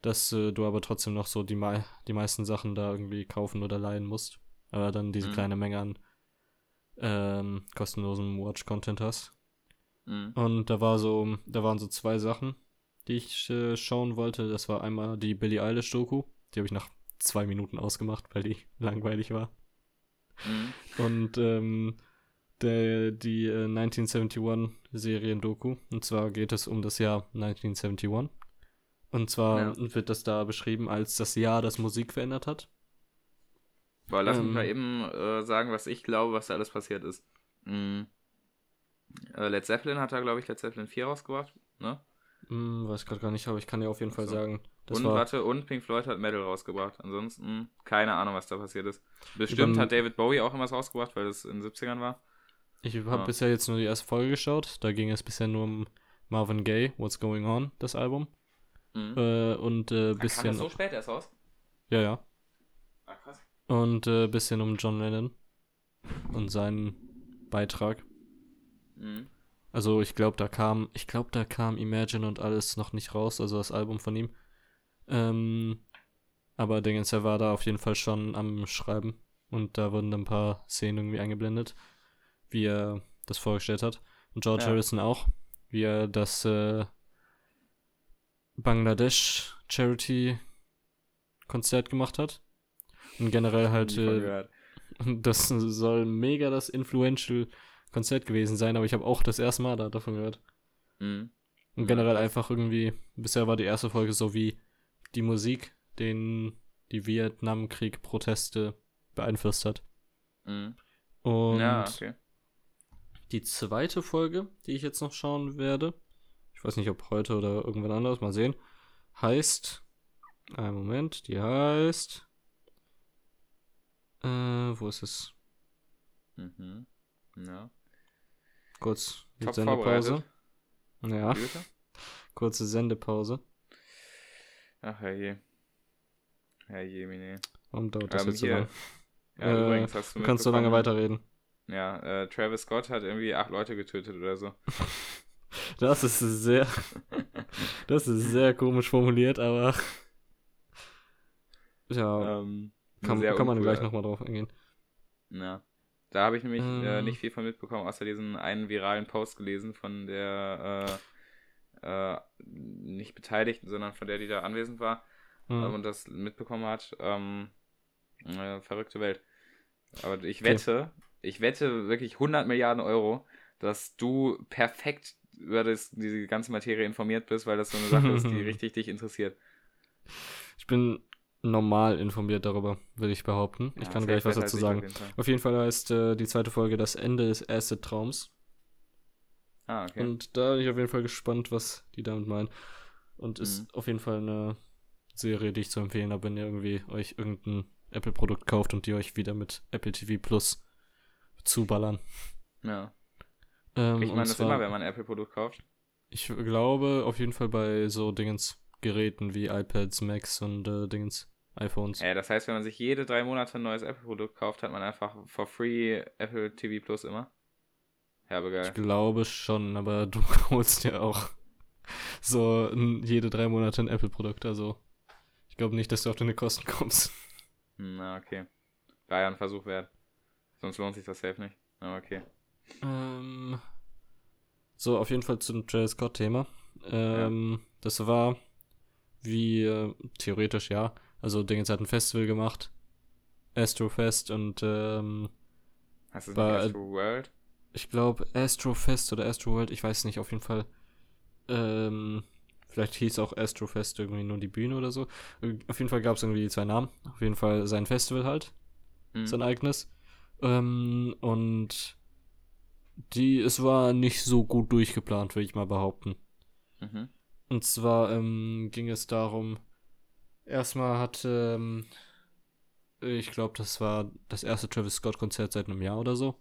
Dass äh, du aber trotzdem noch so die, mei die meisten Sachen da irgendwie kaufen oder leihen musst. Aber dann diese Mhm. kleine Menge an ähm, kostenlosen Watch-Content hast. Mhm. Und da war so, da waren so zwei Sachen, die ich äh, schauen wollte. Das war einmal die Billie Eilish Doku. Die habe ich nach zwei Minuten ausgemacht, weil die *laughs* langweilig war. Mhm. Und ähm, der, die äh, 1971 Serien-Doku. Und zwar geht es um das Jahr 1971. Und zwar Ja. wird das da beschrieben als das Jahr, das Musik verändert hat. Aber lass mich Ähm. mal eben äh, sagen, was ich glaube, was da alles passiert ist. Mhm. Äh, Led Zeppelin hat da, glaube ich, Led Zeppelin 4 rausgebracht. Ne? Hm, weiß gerade gar nicht, aber ich kann dir auf jeden Fall So. sagen, das und war warte, und Pink Floyd hat Metal rausgebracht. Ansonsten keine Ahnung, was da passiert ist. Bestimmt Über- hat David Bowie auch irgendwas rausgebracht, weil es in den 70ern war. Ich habe Ah. bisher jetzt nur die erste Folge geschaut. Da ging es bisher nur um Marvin Gaye, What's Going On, das Album. Mhm. Äh, und äh, Kam bisschen. das so spät erst raus? Ja, ja. Ah, krass. Und äh, bisschen um John Lennon und seinen Beitrag. Mhm. Also ich glaube, da kam, ich glaube, da kam Imagine und alles noch nicht raus, also das Album von ihm. Ähm, aber Dingens, er war da auf jeden Fall schon am Schreiben und da wurden dann ein paar Szenen irgendwie eingeblendet, wie er das vorgestellt hat. Und George Ja. Harrison auch, wie er das äh, Bangladesch Charity Konzert gemacht hat. Und generell halt, äh, *laughs* das soll mega das influential Konzert gewesen sein, aber ich habe auch das erste Mal da davon gehört. Mhm. Und generell einfach irgendwie, bisher war die erste Folge so wie die Musik, den die Vietnamkrieg-Proteste beeinflusst hat. Mhm. Und Ja, okay. die zweite Folge, die ich jetzt noch schauen werde, ich weiß nicht, ob heute oder irgendwann anders, mal sehen, heißt, einen Moment, die heißt, äh, wo ist es? Mhm. Ja. Kurz, Top Sendepause. Ja, kurze Sendepause. Ach, herrje. Herrje, Mine. Warum dauert das Ähm, jetzt so lange? Ja, Äh, du kannst so lange weiterreden. Ja, äh, Travis Scott hat irgendwie acht Leute getötet oder so. *laughs* Das ist sehr, *laughs* das ist sehr komisch formuliert, aber ja, Ähm, kann, kann man gleich nochmal drauf eingehen. Ja. Da habe ich nämlich äh, Ähm. nicht viel von mitbekommen, außer diesen einen viralen Post gelesen von der äh, äh, nicht Beteiligten, sondern von der, die da anwesend war Hm. ähm, und das mitbekommen hat. Ähm, äh, verrückte Welt. Aber ich Okay. wette, ich wette wirklich 100 Milliarden Euro, dass du perfekt über das, diese ganze Materie informiert bist, weil das so eine Sache ist, die *laughs* richtig dich interessiert. Ich bin normal informiert darüber, würde ich behaupten. Ich Ja, kann safe gleich was dazu ich auf sagen. Fall. Auf jeden Fall heißt äh, die zweite Folge das Ende des Acid-Traums. Ah, okay. Und da bin ich auf jeden Fall gespannt, was die damit meinen. Und ist Mhm. auf jeden Fall eine Serie, die ich zu empfehlen habe, wenn ihr irgendwie euch irgendein Apple-Produkt kauft und die euch wieder mit Apple TV Plus zuballern. ja. Ähm, Kriegt man das zwar- immer, wenn man ein Apple-Produkt kauft? Ich glaube auf jeden Fall bei so Dingens Geräten wie iPads, Macs und äh, Dingens iPhones. Ja, das heißt, wenn man sich jede drei Monate ein neues Apple-Produkt kauft, hat man einfach for free Apple TV Plus immer. Herbe Ich geil. glaube schon, aber *laughs* du holst ja auch so jede drei Monate ein Apple-Produkt. Also ich glaube nicht, dass du auf deine Kosten kommst. Hm, Na, okay. War ja ein Versuch wert. Sonst lohnt sich das safe nicht. Aber okay. Ähm, so, auf jeden Fall zum Travis Scott-Thema. Ähm, Das war wie äh, theoretisch ja. Also Dingens hat ein Festival gemacht. Astrofest und ähm, Hast du äh, Astro World? ich glaube Astrofest oder Astroworld, ich weiß nicht, auf jeden Fall. Ähm, vielleicht hieß auch Astrofest irgendwie nur die Bühne oder so. Auf jeden Fall gab es irgendwie zwei Namen. Auf jeden Fall sein Festival halt, Hm. sein eigenes. Ähm, und die, es war nicht so gut durchgeplant, würde ich mal behaupten. Mhm. Und zwar ähm, ging es darum, erstmal hat, ähm, ich glaube, das war das erste Travis Scott-Konzert seit einem Jahr oder so.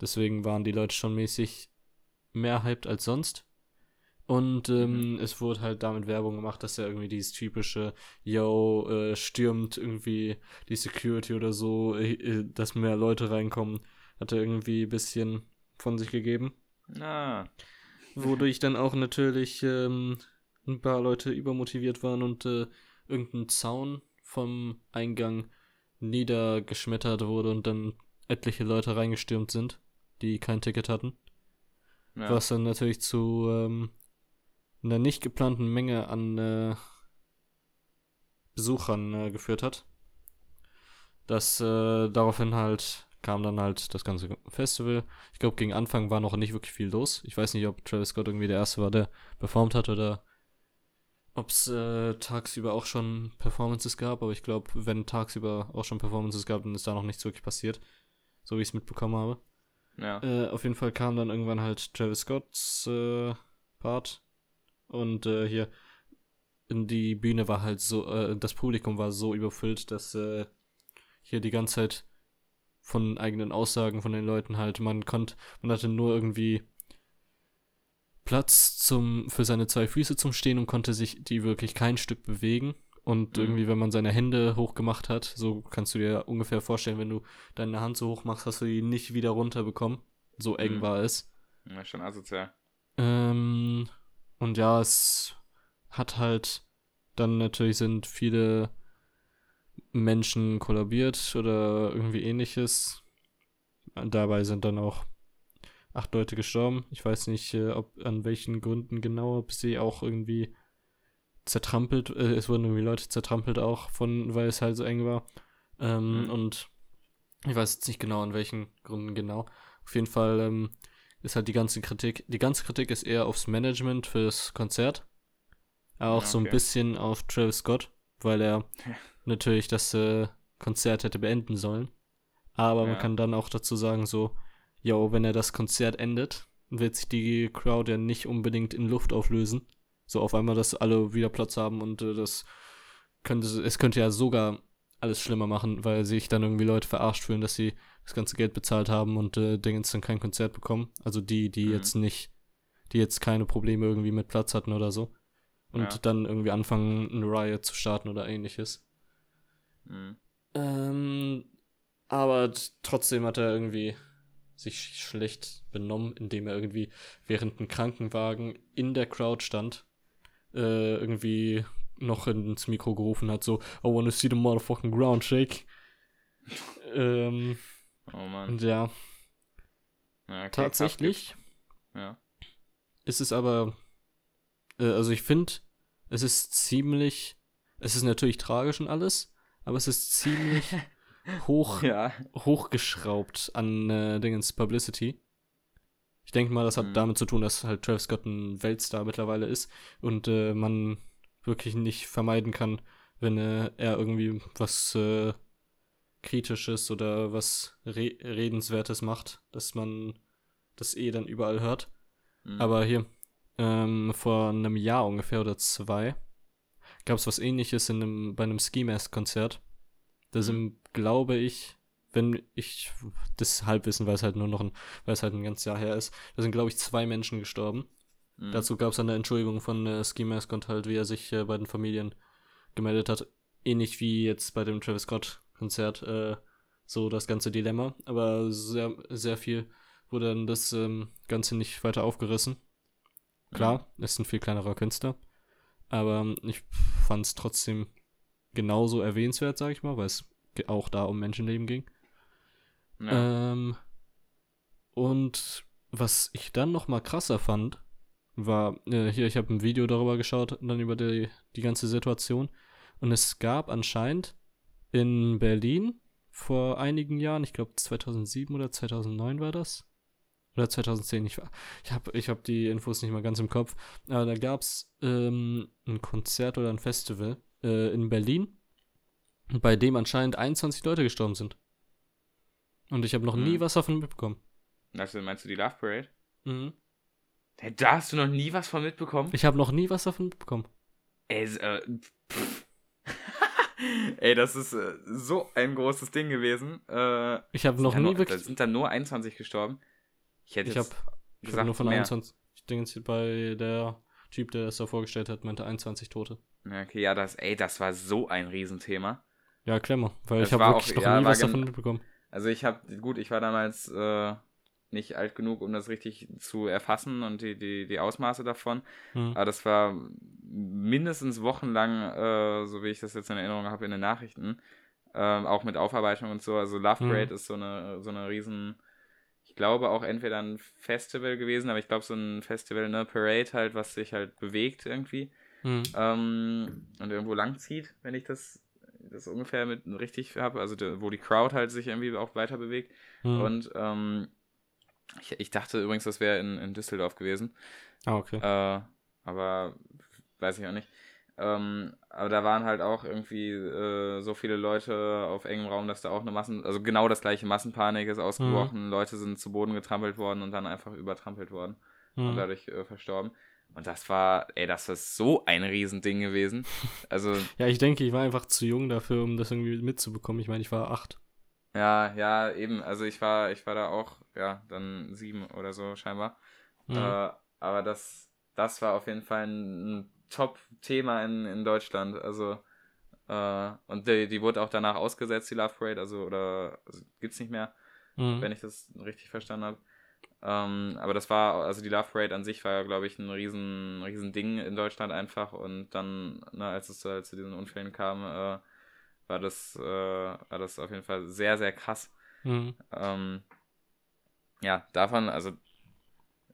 Deswegen waren die Leute schon mäßig mehr hyped als sonst. Und ähm, mhm. es wurde halt damit Werbung gemacht, dass er irgendwie dieses typische, yo, äh, stürmt irgendwie die Security oder so, äh, äh dass mehr Leute reinkommen, hat er irgendwie ein bisschen von sich gegeben. Ah. Wodurch dann auch natürlich ähm, ein paar Leute übermotiviert waren und äh, irgendein Zaun vom Eingang niedergeschmettert wurde und dann etliche Leute reingestürmt sind, die kein Ticket hatten. Ja. Was dann natürlich zu ähm, einer nicht geplanten Menge an äh, Besuchern äh, geführt hat. Das äh, daraufhin halt kam dann halt das ganze Festival. Ich glaube, gegen Anfang war noch nicht wirklich viel los. Ich weiß nicht, ob Travis Scott irgendwie der Erste war, der performt hat oder ob es äh, tagsüber auch schon Performances gab. Aber ich glaube, wenn tagsüber auch schon Performances gab, dann ist da noch nichts wirklich passiert. So wie ich es mitbekommen habe. Ja. Äh, auf jeden Fall kam dann irgendwann halt Travis Scotts äh, Part und äh, hier die Bühne war halt so, äh, das Publikum war so überfüllt, dass äh, hier die ganze Zeit von eigenen Aussagen von den Leuten halt, man konnte, man hatte nur irgendwie Platz zum, für seine zwei Füße zum Stehen und konnte sich die wirklich kein Stück bewegen. Und mhm. irgendwie, wenn man seine Hände hochgemacht hat, so kannst du dir ungefähr vorstellen, wenn du deine Hand so hoch machst, hast du die nicht wieder runterbekommen. So eng mhm. war es. Ja, schon asozial. Ähm, und ja, es hat halt dann natürlich sind viele Menschen kollabiert oder irgendwie ähnliches. Dabei sind dann auch acht Leute gestorben. Ich weiß nicht, äh, ob an welchen Gründen genau, ob sie auch irgendwie zertrampelt, äh, es wurden irgendwie Leute zertrampelt auch von, weil es halt so eng war. Ähm, mhm. Und ich weiß jetzt nicht genau, an welchen Gründen genau. Auf jeden Fall ähm, ist halt die ganze Kritik, die ganze Kritik ist eher aufs Management fürs Konzert. Aber auch okay. so ein bisschen auf Travis Scott, weil er *laughs* natürlich das äh, Konzert hätte beenden sollen. Aber ja. man kann dann auch dazu sagen, so, yo, wenn er das Konzert endet, wird sich die Crowd ja nicht unbedingt in Luft auflösen. So auf einmal, dass alle wieder Platz haben und äh, das könnte, es könnte ja sogar alles schlimmer machen, weil sich dann irgendwie Leute verarscht fühlen, dass sie das ganze Geld bezahlt haben und äh, Dingens dann kein Konzert bekommen. Also die, die mhm. jetzt nicht, die jetzt keine Probleme irgendwie mit Platz hatten oder so. Und ja. dann irgendwie anfangen, eine Riot zu starten oder ähnliches. Mhm. Ähm, aber trotzdem hat er irgendwie sich schlecht benommen, indem er irgendwie während ein Krankenwagen in der Crowd stand, äh, irgendwie noch ins Mikro gerufen hat, so, I wanna see the motherfucking ground shake. ähm, oh Mann. Und ja. ja okay, tatsächlich ja. ist es aber, äh, also ich finde, es ist ziemlich, es ist natürlich tragisch und alles, aber es ist ziemlich *laughs* hoch, ja. hochgeschraubt an äh, Dingens Publicity. Ich denke mal, das hat mhm. damit zu tun, dass halt Travis Scott ein Weltstar mittlerweile ist und äh, man wirklich nicht vermeiden kann, wenn äh, er irgendwie was äh, Kritisches oder was Re Redenswertes macht, dass man das eh dann überall hört. Mhm. Aber hier, ähm, vor einem Jahr ungefähr oder zwei, gab es was ähnliches in einem, bei einem Ski Mask Konzert. Da mhm. sind, glaube ich, wenn ich das Halbwissen, weil es halt nur noch ein, weil es halt ein ganzes Jahr her ist, da sind, glaube ich, zwei Menschen gestorben. Mhm. Dazu gab es eine Entschuldigung von äh, Ski Mask und halt, wie er sich äh, bei den Familien gemeldet hat. Ähnlich wie jetzt bei dem Travis Scott Konzert, äh, so das ganze Dilemma. Aber sehr, sehr viel wurde dann das ähm, Ganze nicht weiter aufgerissen. Klar, mhm. ist ein viel kleinerer Künstler. Aber ich fand es trotzdem genauso erwähnenswert, sag ich mal, weil es auch da um Menschenleben ging. Ja. Ähm, und was ich dann noch mal krasser fand, war, äh, hier, ich habe ein Video darüber geschaut, dann über die, die ganze Situation. Und es gab anscheinend in Berlin vor einigen Jahren, ich glaube 2007 oder 2009 war das, oder 2010, ich, ich habe ich hab die Infos nicht mal ganz im Kopf, aber da gab es ähm, ein Konzert oder ein Festival äh, in Berlin, bei dem anscheinend 21 Leute gestorben sind. Und ich habe noch hm. nie was davon mitbekommen. Also meinst du die Love Parade? Mhm. Da hast du noch nie was von mitbekommen? Ich habe noch nie was davon mitbekommen. Ey, äh, *laughs* Ey, das ist äh, so ein großes Ding gewesen. Äh, ich habe noch nie nur, wirklich. Da sind dann nur 21 gestorben. Ich hätte ich hab, gesagt, nur von mehr. 21. Ich denke jetzt bei der Typ, der das da vorgestellt hat, meinte 21 Tote. Ja, okay, ja, das, ey, das war so ein Riesenthema. Ja, klemmer, weil Das ich habe wirklich auch- noch ja, nie was davon mitbekommen. Also ich habe, gut, ich war damals äh, nicht alt genug, um das richtig zu erfassen und die, die, die Ausmaße davon. Hm. Aber das war mindestens wochenlang, äh, so wie ich das jetzt in Erinnerung habe, in den Nachrichten. Ähm, auch mit Aufarbeitung und so. Also Love Mhm. Parade ist so eine, so eine riesen, ich glaube auch entweder ein Festival gewesen, aber ich glaube so ein Festival, ne, Parade halt, was sich halt bewegt irgendwie Hm. ähm, und irgendwo lang zieht, wenn ich das, das ungefähr mit richtig habe, also de, wo die Crowd halt sich irgendwie auch weiter bewegt. Hm. Und ähm, ich, ich dachte übrigens, das wäre in, in Düsseldorf gewesen, ah, okay. äh, aber weiß ich auch nicht. Ähm, aber da waren halt auch irgendwie äh, so viele Leute auf engem Raum, dass da auch eine Massen, also genau das gleiche Massenpanik ist ausgebrochen. Leute sind zu Boden getrampelt worden und dann einfach übertrampelt worden und Hm. dadurch äh, verstorben. Und das war, ey, das ist so ein Riesending gewesen. *laughs* Also, Ja, ich denke, ich war einfach zu jung dafür, um das irgendwie mitzubekommen. Ich meine, ich war acht. ja, ja, eben. Also ich war, ich war da auch, ja, dann sieben oder so scheinbar. Hm. Äh, aber das, das war auf jeden Fall ein Top-Thema in, in Deutschland. Also, äh, und die, die wurde auch danach ausgesetzt, die Love Parade, also, oder also, gibt's nicht mehr, Hm. wenn ich das richtig verstanden habe. Ähm, aber das war, also die Love Parade an sich war, glaube ich, ein riesen, riesen Ding in Deutschland einfach. Und dann, ne, als es halt zu diesen Unfällen kam, äh, war das, äh, war das auf jeden Fall sehr, sehr krass. Hm. Ähm, ja, davon, also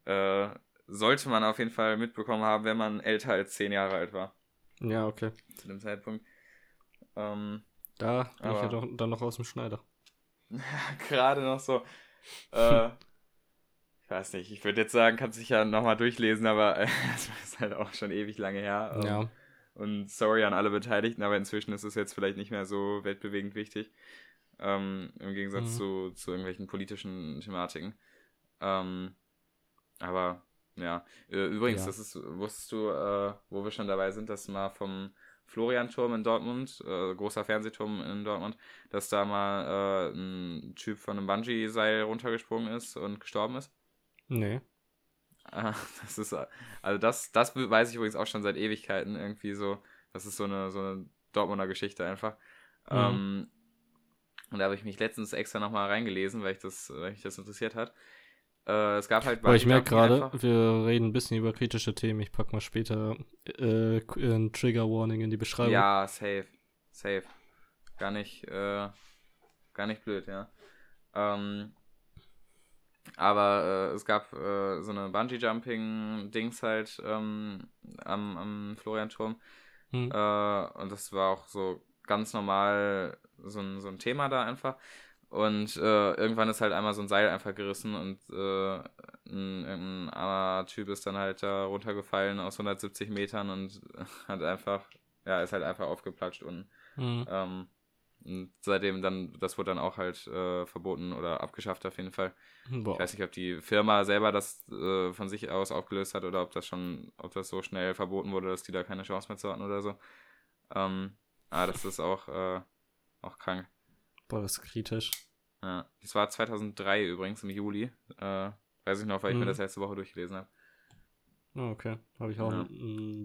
äh, sollte man auf jeden Fall mitbekommen haben, wenn man älter als zehn Jahre alt war Ja, okay. zu dem Zeitpunkt. Ähm, Da bin ich ja Aber- doch, dann noch aus dem Schneider. *laughs* Gerade noch so. Äh, ich weiß nicht, ich würde jetzt sagen, kannst dich ja nochmal durchlesen, aber äh, *laughs* das ist halt auch schon ewig lange her. Ähm, Ja. Und sorry an alle Beteiligten, aber inzwischen ist es jetzt vielleicht nicht mehr so weltbewegend wichtig. Ähm, Im Gegensatz Mhm. zu, zu irgendwelchen politischen Thematiken. Ähm, aber ja. Übrigens, Ja. das ist, wusstest du, äh, wo wir schon dabei sind, dass mal vom Florianturm in Dortmund, äh, großer Fernsehturm in Dortmund, dass da mal äh, ein Typ von einem Bungee-Seil runtergesprungen ist und gestorben ist? Nee. Ah, *laughs* Das ist, also das, das weiß ich übrigens auch schon seit Ewigkeiten irgendwie so. Das ist so eine, so eine Dortmunder Geschichte einfach. Mhm. Ähm, und da habe ich mich letztens extra nochmal reingelesen, weil ich das, weil mich das interessiert hat. Äh, es gab halt Aber ich merke gerade, wir reden ein bisschen über kritische Themen. Ich pack mal später äh, ein Trigger Warning in die Beschreibung. Ja, safe. Safe. Gar nicht, äh, gar nicht blöd, ja. Ähm, aber äh, es gab äh, so eine Bungee-Jumping-Dings halt ähm, am, am Florianturm. Hm. Äh, und das war auch so ganz normal so ein, so ein Thema da einfach. Und äh, irgendwann ist halt einmal so ein Seil einfach gerissen und äh, ein, ein armer Typ ist dann halt da runtergefallen aus 170 Metern und *laughs* hat einfach, ja, ist halt einfach aufgeplatscht und, Hm. ähm, und seitdem dann, das wurde dann auch halt äh, verboten oder abgeschafft auf jeden Fall. Ich Boah. weiß nicht, ob die Firma selber das äh, von sich aus aufgelöst hat oder ob das schon, ob das so schnell verboten wurde, dass die da keine Chance mehr zu hatten oder so. Ähm, aber das ist auch, äh, auch krank. Boah, das ist kritisch. Ja. Das war 2003 übrigens, im Juli. Äh, weiß ich noch, weil ich mir Mhm. das letzte Woche durchgelesen habe. Ah, okay. Habe ich auch Ja.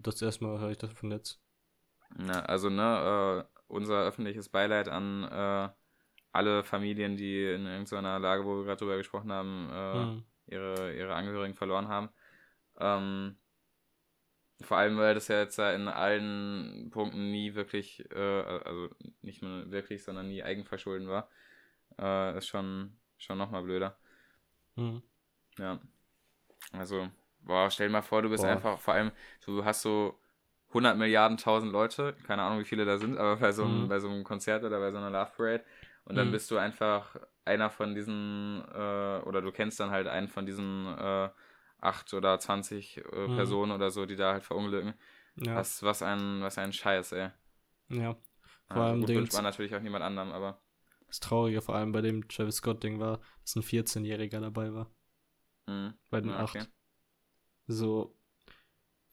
das erste Mal höre ich das von Netz. Ja, also, ne, äh, unser öffentliches Beileid an äh, alle Familien, die in irgendeiner Lage, wo wir gerade drüber gesprochen haben, äh, Hm. ihre, ihre Angehörigen verloren haben. Ähm, vor allem, weil das ja jetzt in allen Punkten nie wirklich, äh, also nicht nur wirklich, sondern nie Eigenverschulden war. Äh, ist schon, schon nochmal blöder. Hm. Ja. Also, boah, stell dir mal vor, du bist Boah. einfach, vor allem, du hast so 100 Milliarden, 1000 Leute, keine Ahnung, wie viele da sind, aber bei so einem, Mhm. bei so einem Konzert oder bei so einer Love Parade und dann Mhm. bist du einfach einer von diesen, äh, oder du kennst dann halt einen von diesen äh, 8 oder 20 äh, Mhm. Personen oder so, die da halt verunglücken. Ja. Was, was ein, was ein Scheiß, ey. ja. Vor Ja, allem gut, wünscht man natürlich auch niemand anderem, aber. Das Traurige vor allem bei dem Travis Scott-Ding war, dass ein 14-Jähriger dabei war. mh. Bei den Ja, 8. okay. So.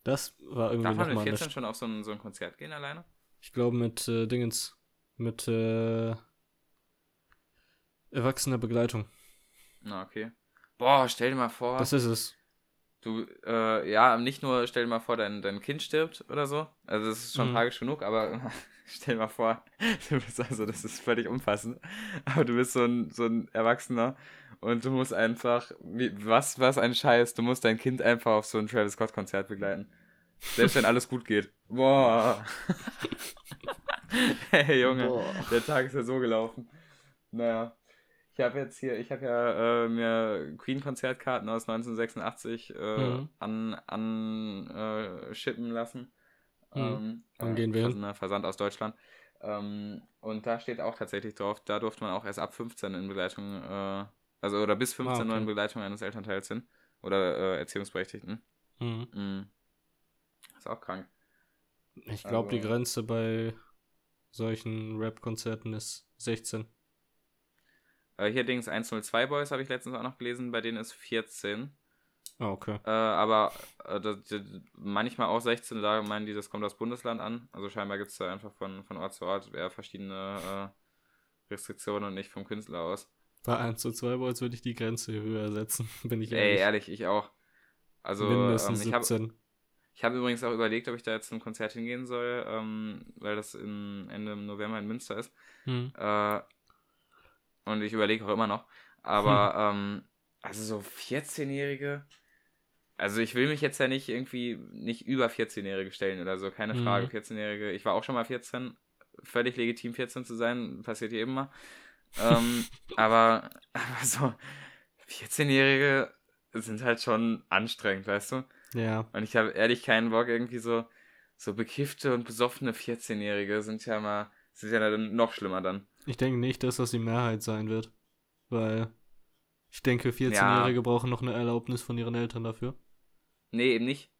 Das war irgendwie Darf man mit nochmal 14 eine. schon auf so ein, so ein Konzert gehen alleine? Ich glaube mit äh, Dingens. Mit äh, erwachsener Begleitung. Na, okay. Boah, stell dir mal vor. Das ist es. Du, äh, ja, nicht nur stell dir mal vor, dein, dein Kind stirbt oder so. Also das ist schon Mhm. tragisch genug, aber *laughs* stell dir mal vor, du bist also, das ist völlig umfassend. Aber du bist so ein, so ein Erwachsener und du musst einfach, wie, was, was ein Scheiß, du musst dein Kind einfach auf so ein Travis Scott-Konzert begleiten. Selbst wenn alles gut geht. Boah. *laughs* *laughs* hey Junge, Boah. der Tag ist ja so gelaufen. Naja. Ich habe jetzt hier, ich habe ja äh, mir Queen-Konzertkarten aus 1986 äh, Mhm. an, an äh, shippen lassen. Mhm. Ähm, äh, gehen wir hin? Versand, aus Deutschland. Ähm, und da steht auch tatsächlich drauf, da durfte man auch erst ab 15 in Begleitung, äh, also oder bis 15 Ah, okay. nur in Begleitung eines Elternteils sind. Oder äh, Erziehungsberechtigten. Mhm. Mhm. Ist auch krank. Ich glaube, die Also- Grenze bei solchen Rap-Konzerten ist 16. Äh, hier Dings 102 Boys habe ich letztens auch noch gelesen, bei denen ist 14. Ah, okay. Äh, aber äh, das, das, manchmal auch 16, da meinen die, das kommt aus Bundesland an. Also scheinbar gibt es da einfach von, von Ort zu Ort eher verschiedene äh, Restriktionen und nicht vom Künstler aus. Bei 1 zu 2 Boys würde ich die Grenze höher setzen, *laughs* bin ich Ey, ehrlich. ehrlich, ich auch. Also ähm, Mindestens ich habe 17. ich hab übrigens auch überlegt, ob ich da jetzt zum Konzert hingehen soll, ähm, weil das in, Ende November in Münster ist. Hm. Äh, und ich überlege auch immer noch. Aber, ähm, also so 14-Jährige. Also ich will mich jetzt ja nicht irgendwie nicht über 14-Jährige stellen oder so, keine Mhm. Frage. 14-Jährige, ich war auch schon mal 14, völlig legitim 14 zu sein, passiert jedem mal. ähm, *laughs* aber, aber so 14-Jährige sind halt schon anstrengend, weißt du? Ja. Und ich habe ehrlich keinen Bock, irgendwie so, so bekiffte und besoffene 14-Jährige sind ja mal, sind ja dann noch schlimmer dann. Ich denke nicht, dass das die Mehrheit sein wird. Weil ich denke, 14-Jährige brauchen noch eine Erlaubnis von ihren Eltern dafür. Nee, eben nicht.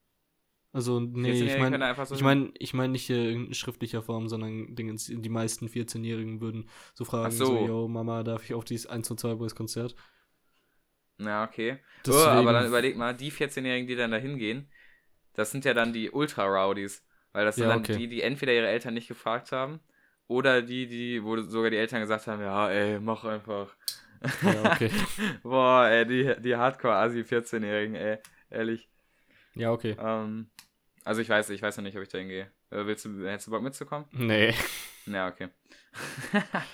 Also, nee, 14-Jährige ich meine, so ich meine, ich meine nicht äh, in schriftlicher Form, sondern Dingens, die meisten 14-Jährigen würden so fragen, Ach so. so, yo, Mama, darf ich auf dieses 1 zu 2 Boys Konzert? Ja, okay. Oh, Deswegen- aber dann überleg mal, die 14-Jährigen, die dann da hingehen, das sind ja dann die Ultra-Rowdies. Weil das sind Ja, dann okay. die, die entweder ihre Eltern nicht gefragt haben, oder die, die, wo sogar die Eltern gesagt haben, ja, ey, mach einfach. Ja, okay. *laughs* Boah, ey, die, die Hardcore-Asi-14-Jährigen, ey, ehrlich. ja, okay. Ähm, also ich weiß, ich weiß noch nicht, ob ich da hingehe. Äh, willst du, hättest du Bock mitzukommen? Nee, Ja, okay. *laughs*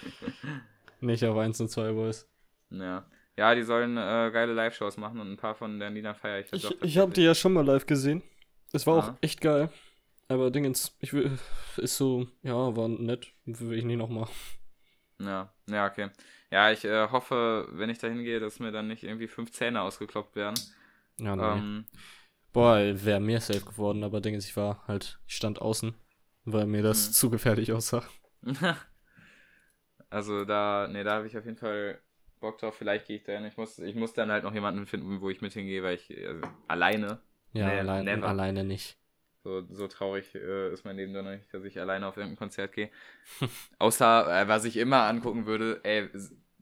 nicht auf 1 zu 2 Boys. ja. Ja, die sollen äh, geile Live-Shows machen und ein paar von den Liedern feiere ich. Ich, jetzt auch ich habe die ja schon mal live gesehen. Es war Ah. auch echt geil. Aber Dingens, ich will, ist so, ja, war nett. Will ich nicht nochmal. Ja, ja, okay. Ja, ich äh, hoffe, wenn ich da hingehe, dass mir dann nicht irgendwie fünf Zähne ausgekloppt werden. Ja, nee. Ähm, Boah, wäre mir safe geworden, aber Dingens, ich war halt, ich stand außen, weil mir das Mhm. zu gefährlich aussah. *laughs* also da, nee, da habe ich auf jeden Fall Bock drauf. Vielleicht gehe ich da hin. Ich muss, ich muss dann halt noch jemanden finden, wo ich mit hingehe, weil ich also, alleine, Ja, Nee, allein, alleine nicht. So, so traurig äh, ist mein Leben dann nicht, dass ich alleine auf irgendein Konzert gehe. *laughs* Außer, äh, was ich immer angucken würde, ey,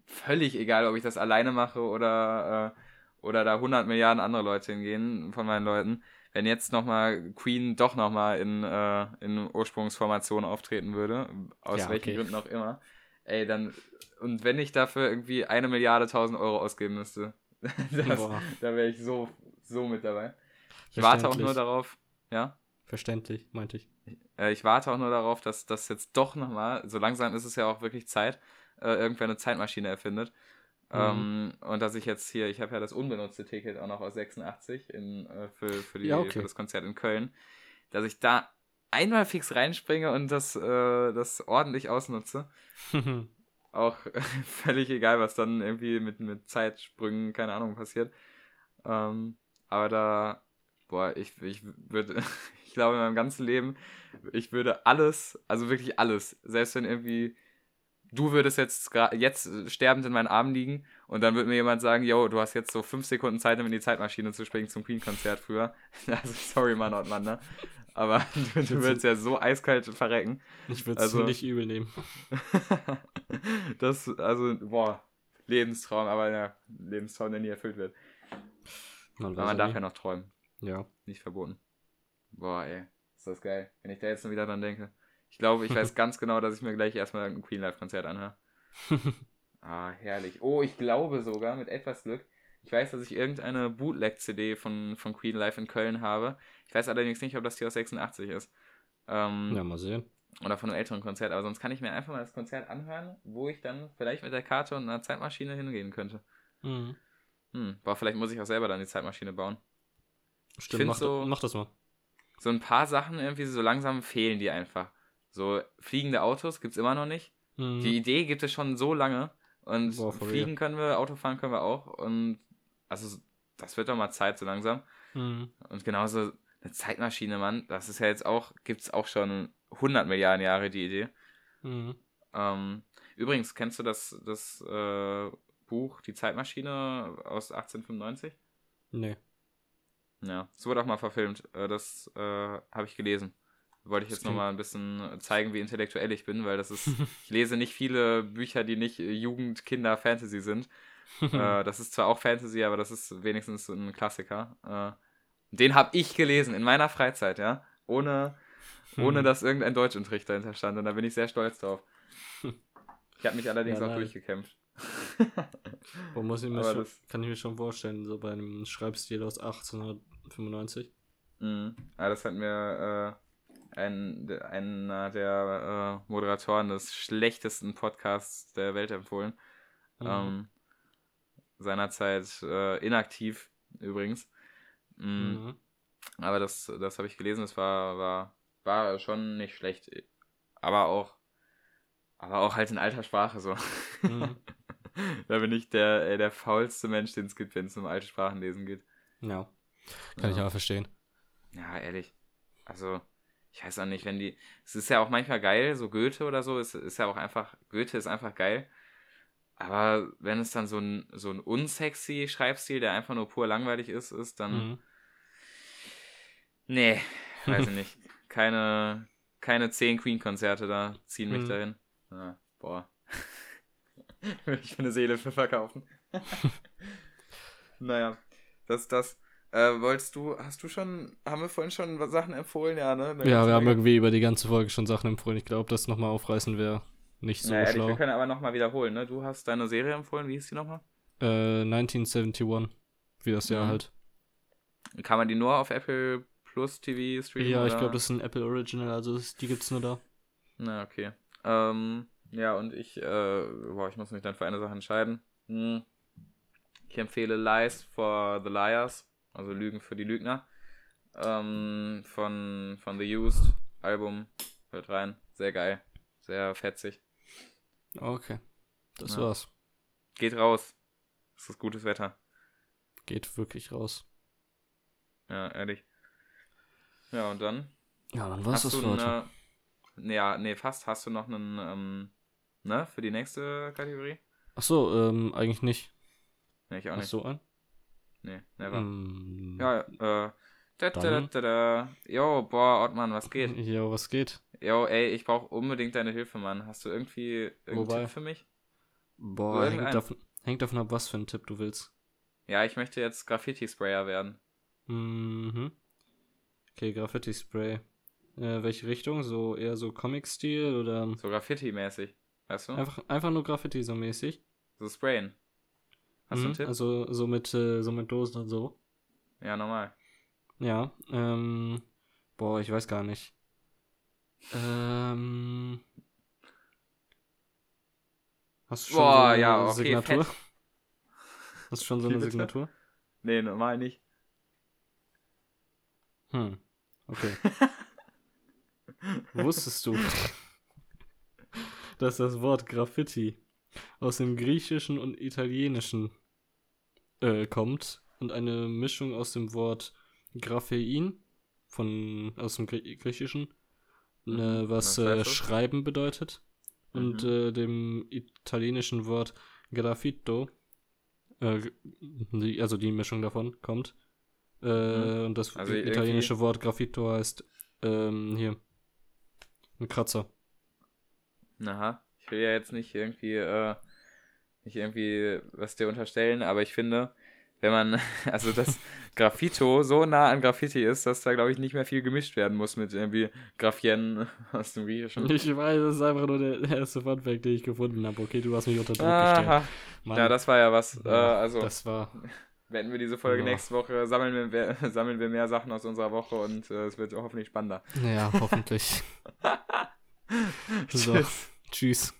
völlig egal, ob ich das alleine mache oder, äh, oder da 100 Milliarden andere Leute hingehen von meinen Leuten. Wenn jetzt nochmal Queen doch nochmal in, äh, in Ursprungsformation auftreten würde, aus Ja, welchen okay. Gründen auch immer, ey, dann, und wenn ich dafür irgendwie eine Milliarde tausend Euro ausgeben müsste, *laughs* das, da wäre ich so, so mit dabei. Ich warte auch nur darauf, ja, Verständlich, meinte ich. äh, ich warte auch nur darauf, dass das jetzt doch nochmal, so langsam ist es ja auch wirklich Zeit, äh, irgendwer eine Zeitmaschine erfindet. Ähm, und dass ich jetzt hier, ich habe ja das unbenutzte Ticket auch noch aus 86 in, äh, für, für, die, Ja, okay. für das Konzert in Köln, dass ich da einmal fix reinspringe und das, äh, das ordentlich ausnutze. *laughs* Auch *laughs* völlig egal, was dann irgendwie mit, mit Zeitsprüngen, keine Ahnung, passiert. Ähm, aber da, boah, ich, ich würde, *laughs* ich glaube, in meinem ganzen Leben, ich würde alles, also wirklich alles, selbst wenn irgendwie, du würdest jetzt, jetzt sterbend in meinen Armen liegen und dann würde mir jemand sagen, yo, du hast jetzt so fünf Sekunden Zeit, um in die Zeitmaschine zu springen zum Queen-Konzert früher. *laughs* Also, sorry, Mann, und Mann, ne? Aber *laughs* du, du würdest ja so eiskalt verrecken. ich würde es Also- nicht übel nehmen. *laughs* das, also, boah, Lebenstraum, aber ja, Lebenstraum, der nie erfüllt wird. Man, Aber man darf ja noch träumen, Ja. nicht verboten. Boah, ey, ist das geil. Wenn ich da jetzt wieder dran denke. Ich glaube, ich weiß *laughs* ganz genau, dass ich mir gleich erstmal ein Queen Live Konzert anhöre. *laughs* Ah, herrlich. Oh, ich glaube sogar, mit etwas Glück, Ich weiß, dass ich irgendeine Bootleg-CD von, von Queen live in Köln habe. Ich weiß allerdings nicht, ob das die aus 86 ist. Ähm, Ja, mal sehen. Oder von einem älteren Konzert. Aber sonst kann ich mir einfach mal das Konzert anhören, wo ich dann vielleicht mit der Karte und einer Zeitmaschine hingehen könnte. Mhm. Hm, boah, vielleicht muss ich auch selber dann die Zeitmaschine bauen. Stimmt, mach, so- mach das mal. So ein paar Sachen irgendwie so langsam fehlen die einfach. So fliegende Autos gibt's immer noch nicht. Mhm. Die Idee gibt es schon so lange. Und Boah, fliegen können wir, Autofahren können wir auch. Und also das wird doch mal Zeit so langsam. Mhm. Und genauso eine Zeitmaschine, Mann, das ist ja jetzt auch, gibt's auch schon 100 Milliarden Jahre die Idee. Mhm. Ähm, übrigens, kennst du das, das äh, Buch Die Zeitmaschine aus 1895? Nee. Ja, es wurde auch mal verfilmt. Äh, Das äh, habe ich gelesen. Wollte ich jetzt nochmal ein bisschen zeigen, wie intellektuell ich bin, weil das ist, *laughs* ich lese nicht viele Bücher, die nicht äh, Jugend, Kinder, Fantasy sind. *laughs* äh, das ist zwar auch Fantasy, aber das ist wenigstens ein Klassiker. Äh, den habe ich gelesen in meiner Freizeit, ja. Ohne, ohne Hm. dass irgendein Deutschunterricht dahinter stand. Und da bin ich sehr stolz drauf. *laughs* Ich habe mich allerdings Ja, auch durchgekämpft. Wo muss ich mir schon, das- kann ich mir schon vorstellen, so bei einem Schreibstil aus 1895. Mhm. Ja, das hat mir äh, ein, einer der äh, Moderatoren des schlechtesten Podcasts der Welt empfohlen. Mhm. Ähm, seinerzeit äh, inaktiv übrigens. Mhm. Mhm. Aber das, das habe ich gelesen, das war, war, war schon nicht schlecht. Aber auch, aber auch halt in alter Sprache so. Mhm. *laughs* *laughs* da bin ich der, äh, der faulste Mensch, den es gibt, wenn es um alte Sprachenlesen geht. Ja. Kann ich Ja. aber verstehen. Ja, ehrlich. Also, ich weiß auch nicht, wenn die. Es ist ja auch manchmal geil, so Goethe oder so, ist, ist ja auch einfach. Goethe ist einfach geil. Aber wenn es dann so ein, so ein unsexy Schreibstil, der einfach nur pur langweilig ist, ist, dann. Mhm. Nee, *laughs* weiß ich nicht. Keine, keine 10 Queen-Konzerte da ziehen mich Mhm. dahin. Ja, boah. Würde ich meine Seele für verkaufen. *laughs* naja, das ist das. Äh, wolltest du, hast du schon, haben wir vorhin schon Sachen empfohlen? Ja, ne? Eine Ja, wir haben irgendwie über die ganze Folge schon Sachen empfohlen. Ich glaube, das nochmal aufreißen wäre nicht so Na, ehrlich, schlau. wir können aber nochmal wiederholen, ne? Du hast deine Serie empfohlen, wie hieß die nochmal? Äh, 1971. Wie das Jahr Mhm. halt. Kann man die nur auf Apple Plus TV streamen? Ja, ich glaube, das ist ein Apple Original, also die gibt's nur da. Na, okay. Ähm, ja, und ich, äh, boah, ich muss mich dann für eine Sache entscheiden. Hm. Ich empfehle Lies for the Liars, also Lügen für die Lügner. Ähm, von, von The Used Album. Hört rein. Sehr geil. Sehr fetzig. Okay. Das Ja. war's. Geht raus. Es ist gutes Wetter. Geht wirklich raus. Ja, ehrlich. Ja, und dann? Ja, dann war's hast das du für heute. ja, nee, fast. Hast du noch einen, ähm, ne, für die nächste Kategorie? Ach so, ähm, eigentlich nicht. Nee, ich auch Ach nicht. so ein? Nee, never. Mm, Ja, äh. Da, da, da, da. Jo, boah, Ottmann, was geht? Jo, was geht? Jo, ey, ich brauche unbedingt deine Hilfe, Mann. Hast du irgendwie irgendeinen Wobei? Tipp für mich? Boah, hängt davon, hängt davon ab, was für einen Tipp du willst. Ja, ich möchte jetzt Graffiti-Sprayer werden. Mhm. Okay, Graffiti-Spray. Äh, welche Richtung? So eher so Comic-Stil oder So Graffiti-mäßig. Weißt du? einfach, einfach nur Graffiti so mäßig? So sprayen. Hast du Mhm, einen Tipp? Also so mit, äh, so mit Dosen und so. Ja, normal. Ja, ähm, boah, ich weiß gar nicht. Ähm, hast du schon Boah, so eine ja, okay, Signatur? fett. *laughs* Hast du schon so eine? *laughs* Signatur? Nee, normal nicht. Hm, okay. *laughs* Wusstest du, dass das Wort Graffiti aus dem Griechischen und Italienischen äh, kommt und eine Mischung aus dem Wort Graphein von aus dem Grie Griechischen, Mhm, äh, was äh? Schreiben bedeutet und Mhm. äh, dem italienischen Wort Graffito, äh, die, also die Mischung davon kommt. Äh, Mhm. Und das Also italienische Wort Graffito heißt ähm, hier ein Kratzer. Aha. Ich will ja jetzt nicht irgendwie, äh, nicht irgendwie was dir unterstellen, aber ich finde, wenn man, *laughs* also das *laughs* Graffito so nah an Graffiti ist, dass da, glaube ich, nicht mehr viel gemischt werden muss mit irgendwie Graphien *laughs* aus dem Griechischen. Ich weiß, das ist einfach nur der erste Funfact, den ich gefunden habe. Okay, du hast mich unter Druck gestellt. Aha. Mann, Ja, das war ja was. Äh, also, Das war. Beenden wir diese Folge Ja. nächste Woche, sammeln wir, sammeln wir mehr Sachen aus unserer Woche und äh, es wird hoffentlich spannender. Ja, hoffentlich. so, Tschüss. Tschüss.